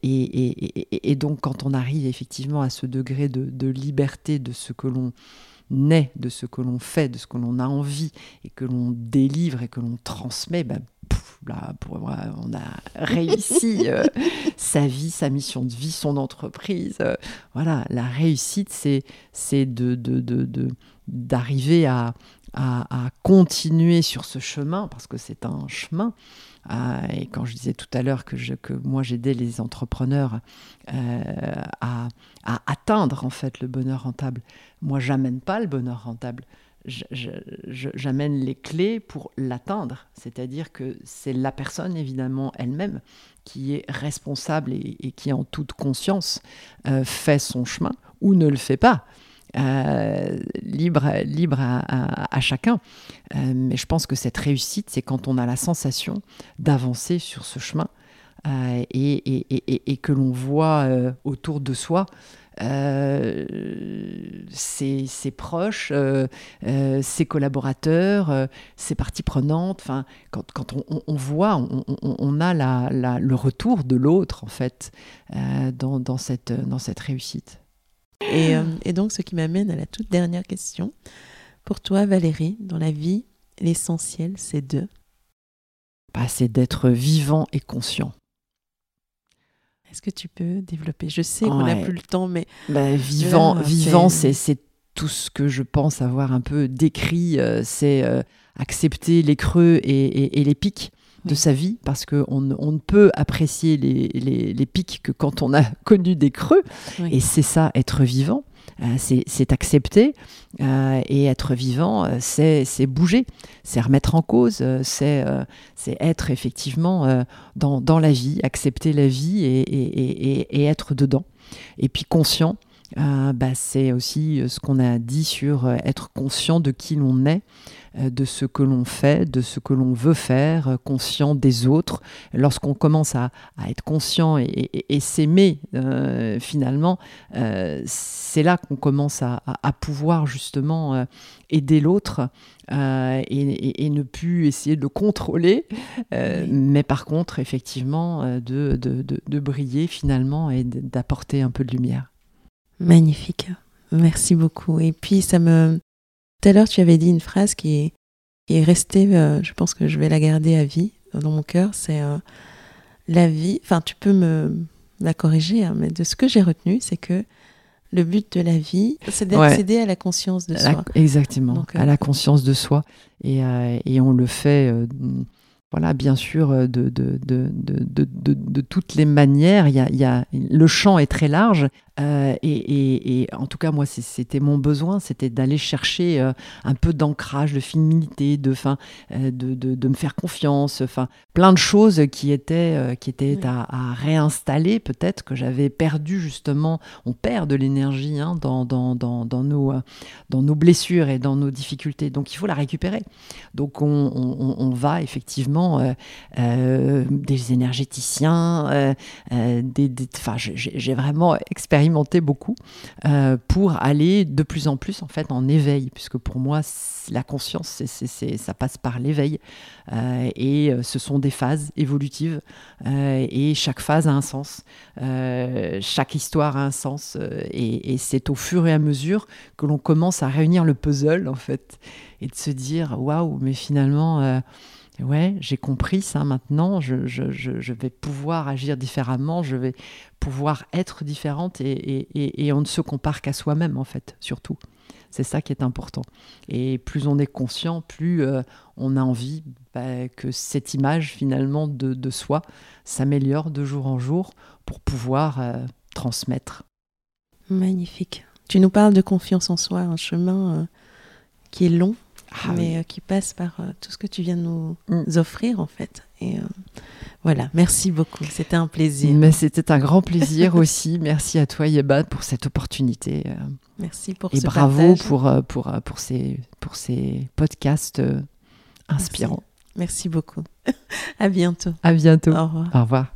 Et, donc, quand on arrive effectivement à ce degré de, liberté de ce que l'on naît, de ce que l'on fait, de ce que l'on a envie et que l'on délivre et que l'on transmet, ben, là, pour moi, on a réussi euh, (laughs) sa vie, sa mission de vie, son entreprise. Euh, voilà, la réussite, c'est de, de, de, d'arriver à, à, continuer sur ce chemin, parce que c'est un chemin. Euh, et quand je disais tout à l'heure que, que moi j'aidais les entrepreneurs à, à, atteindre en fait le bonheur rentable, moi j'amène pas le bonheur rentable j'amène les clés pour l'atteindre. C'est-à-dire que c'est la personne, évidemment, elle-même, qui est responsable et, qui, en toute conscience, euh, fait son chemin ou ne le fait pas. Euh, libre libre à, chacun. Euh, mais je pense que cette réussite, c'est quand on a la sensation d'avancer sur ce chemin et, et, que l'on voit autour de soi euh, ses, proches, euh, euh, ses collaborateurs, ses parties prenantes. Enfin, quand, quand on, voit, on, a la, le retour de l'autre, en fait, dans, dans, cette, dans cette réussite. Et, et donc, ce qui m'amène à la toute dernière question. Pour toi, Valérie, dans la vie, l'essentiel, c'est de? Bah, C'est d'être vivant et conscient. Est-ce que tu peux développer? Je sais qu'on n'a plus le temps, mais... Bah, vivant, vivant c'est tout ce que je pense avoir un peu décrit. Euh, c'est euh, accepter les creux et, les pics de sa vie, parce qu'on on ne peut apprécier les, les, pics que quand on a (laughs) connu des creux. Et c'est ça, être vivant. Euh, c'est accepter euh, et être vivant, euh, c'est bouger, c'est remettre en cause, c'est être effectivement dans, la vie, accepter la vie et, être dedans. Et puis conscient, bah, c'est aussi ce qu'on a dit sur être conscient de qui l'on est euh, de ce que l'on fait, de ce que l'on veut faire, euh, conscient des autres. Lorsqu'on commence à, être conscient et, s'aimer, euh, finalement, c'est là qu'on commence à, pouvoir justement aider l'autre et, ne plus essayer de le contrôler, mais par contre, effectivement, de, de briller finalement et d'apporter un peu de lumière. Magnifique. Merci beaucoup. Et puis, ça me, tout à l'heure, tu avais dit une phrase qui est, qui est restée, euh, je pense que je vais la garder à vie dans mon cœur, c'est euh, la vie, enfin tu peux me la corriger, hein, mais de ce que j'ai retenu, c'est que le but de la vie, c'est d'accéder à la conscience de soi. exactement, à la euh, conscience de soi. Et, et on le fait voilà, bien sûr, de, de, de, de, toutes les manières. Il y, a, il y a, le champ est très large euh, et, en tout cas, moi, c'était mon besoin, c'était d'aller chercher euh, un peu d'ancrage, de féminité, de, fin, euh, de, me faire confiance, enfin, plein de choses qui étaient, qui étaient à, réinstaller, peut-être que j'avais perdu justement. On perd de l'énergie hein, dans, dans, dans, dans, nos, dans nos blessures et dans nos difficultés. Donc, il faut la récupérer. Donc, on, on, va effectivement des énergéticiens, des, enfin, j'ai vraiment expérimenté beaucoup euh, pour aller de plus en plus en fait en éveil, puisque pour moi la conscience, c'est, ça passe par l'éveil. Euh, et euh, ce sont des phases évolutives et chaque phase a un sens, chaque histoire a un sens et, c'est au fur et à mesure que l'on commence à réunir le puzzle en fait et de se dire waouh, mais finalement ouais, j'ai compris ça maintenant, je, vais pouvoir agir différemment, je vais pouvoir être différente et, on ne se compare qu'à soi-même en fait, surtout. C'est ça qui est important. Et plus on est conscient, plus euh, on a envie bah, que cette image finalement de, de soi s'améliore de jour en jour pour pouvoir euh, transmettre. Magnifique. Tu nous parles de confiance en soi, un chemin euh, qui est long, ah mais euh, qui passe par euh, tout ce que tu viens de nous mm. offrir en fait. Et euh, voilà, merci beaucoup, c'était un plaisir. Mais c'était un grand plaisir (laughs) aussi. Merci à toi Yeba pour cette opportunité. Merci pour Et bravo pour, pour, pour, ces, pour ces podcasts inspirants. Merci beaucoup. (laughs) à bientôt. À bientôt. Au revoir. Au revoir.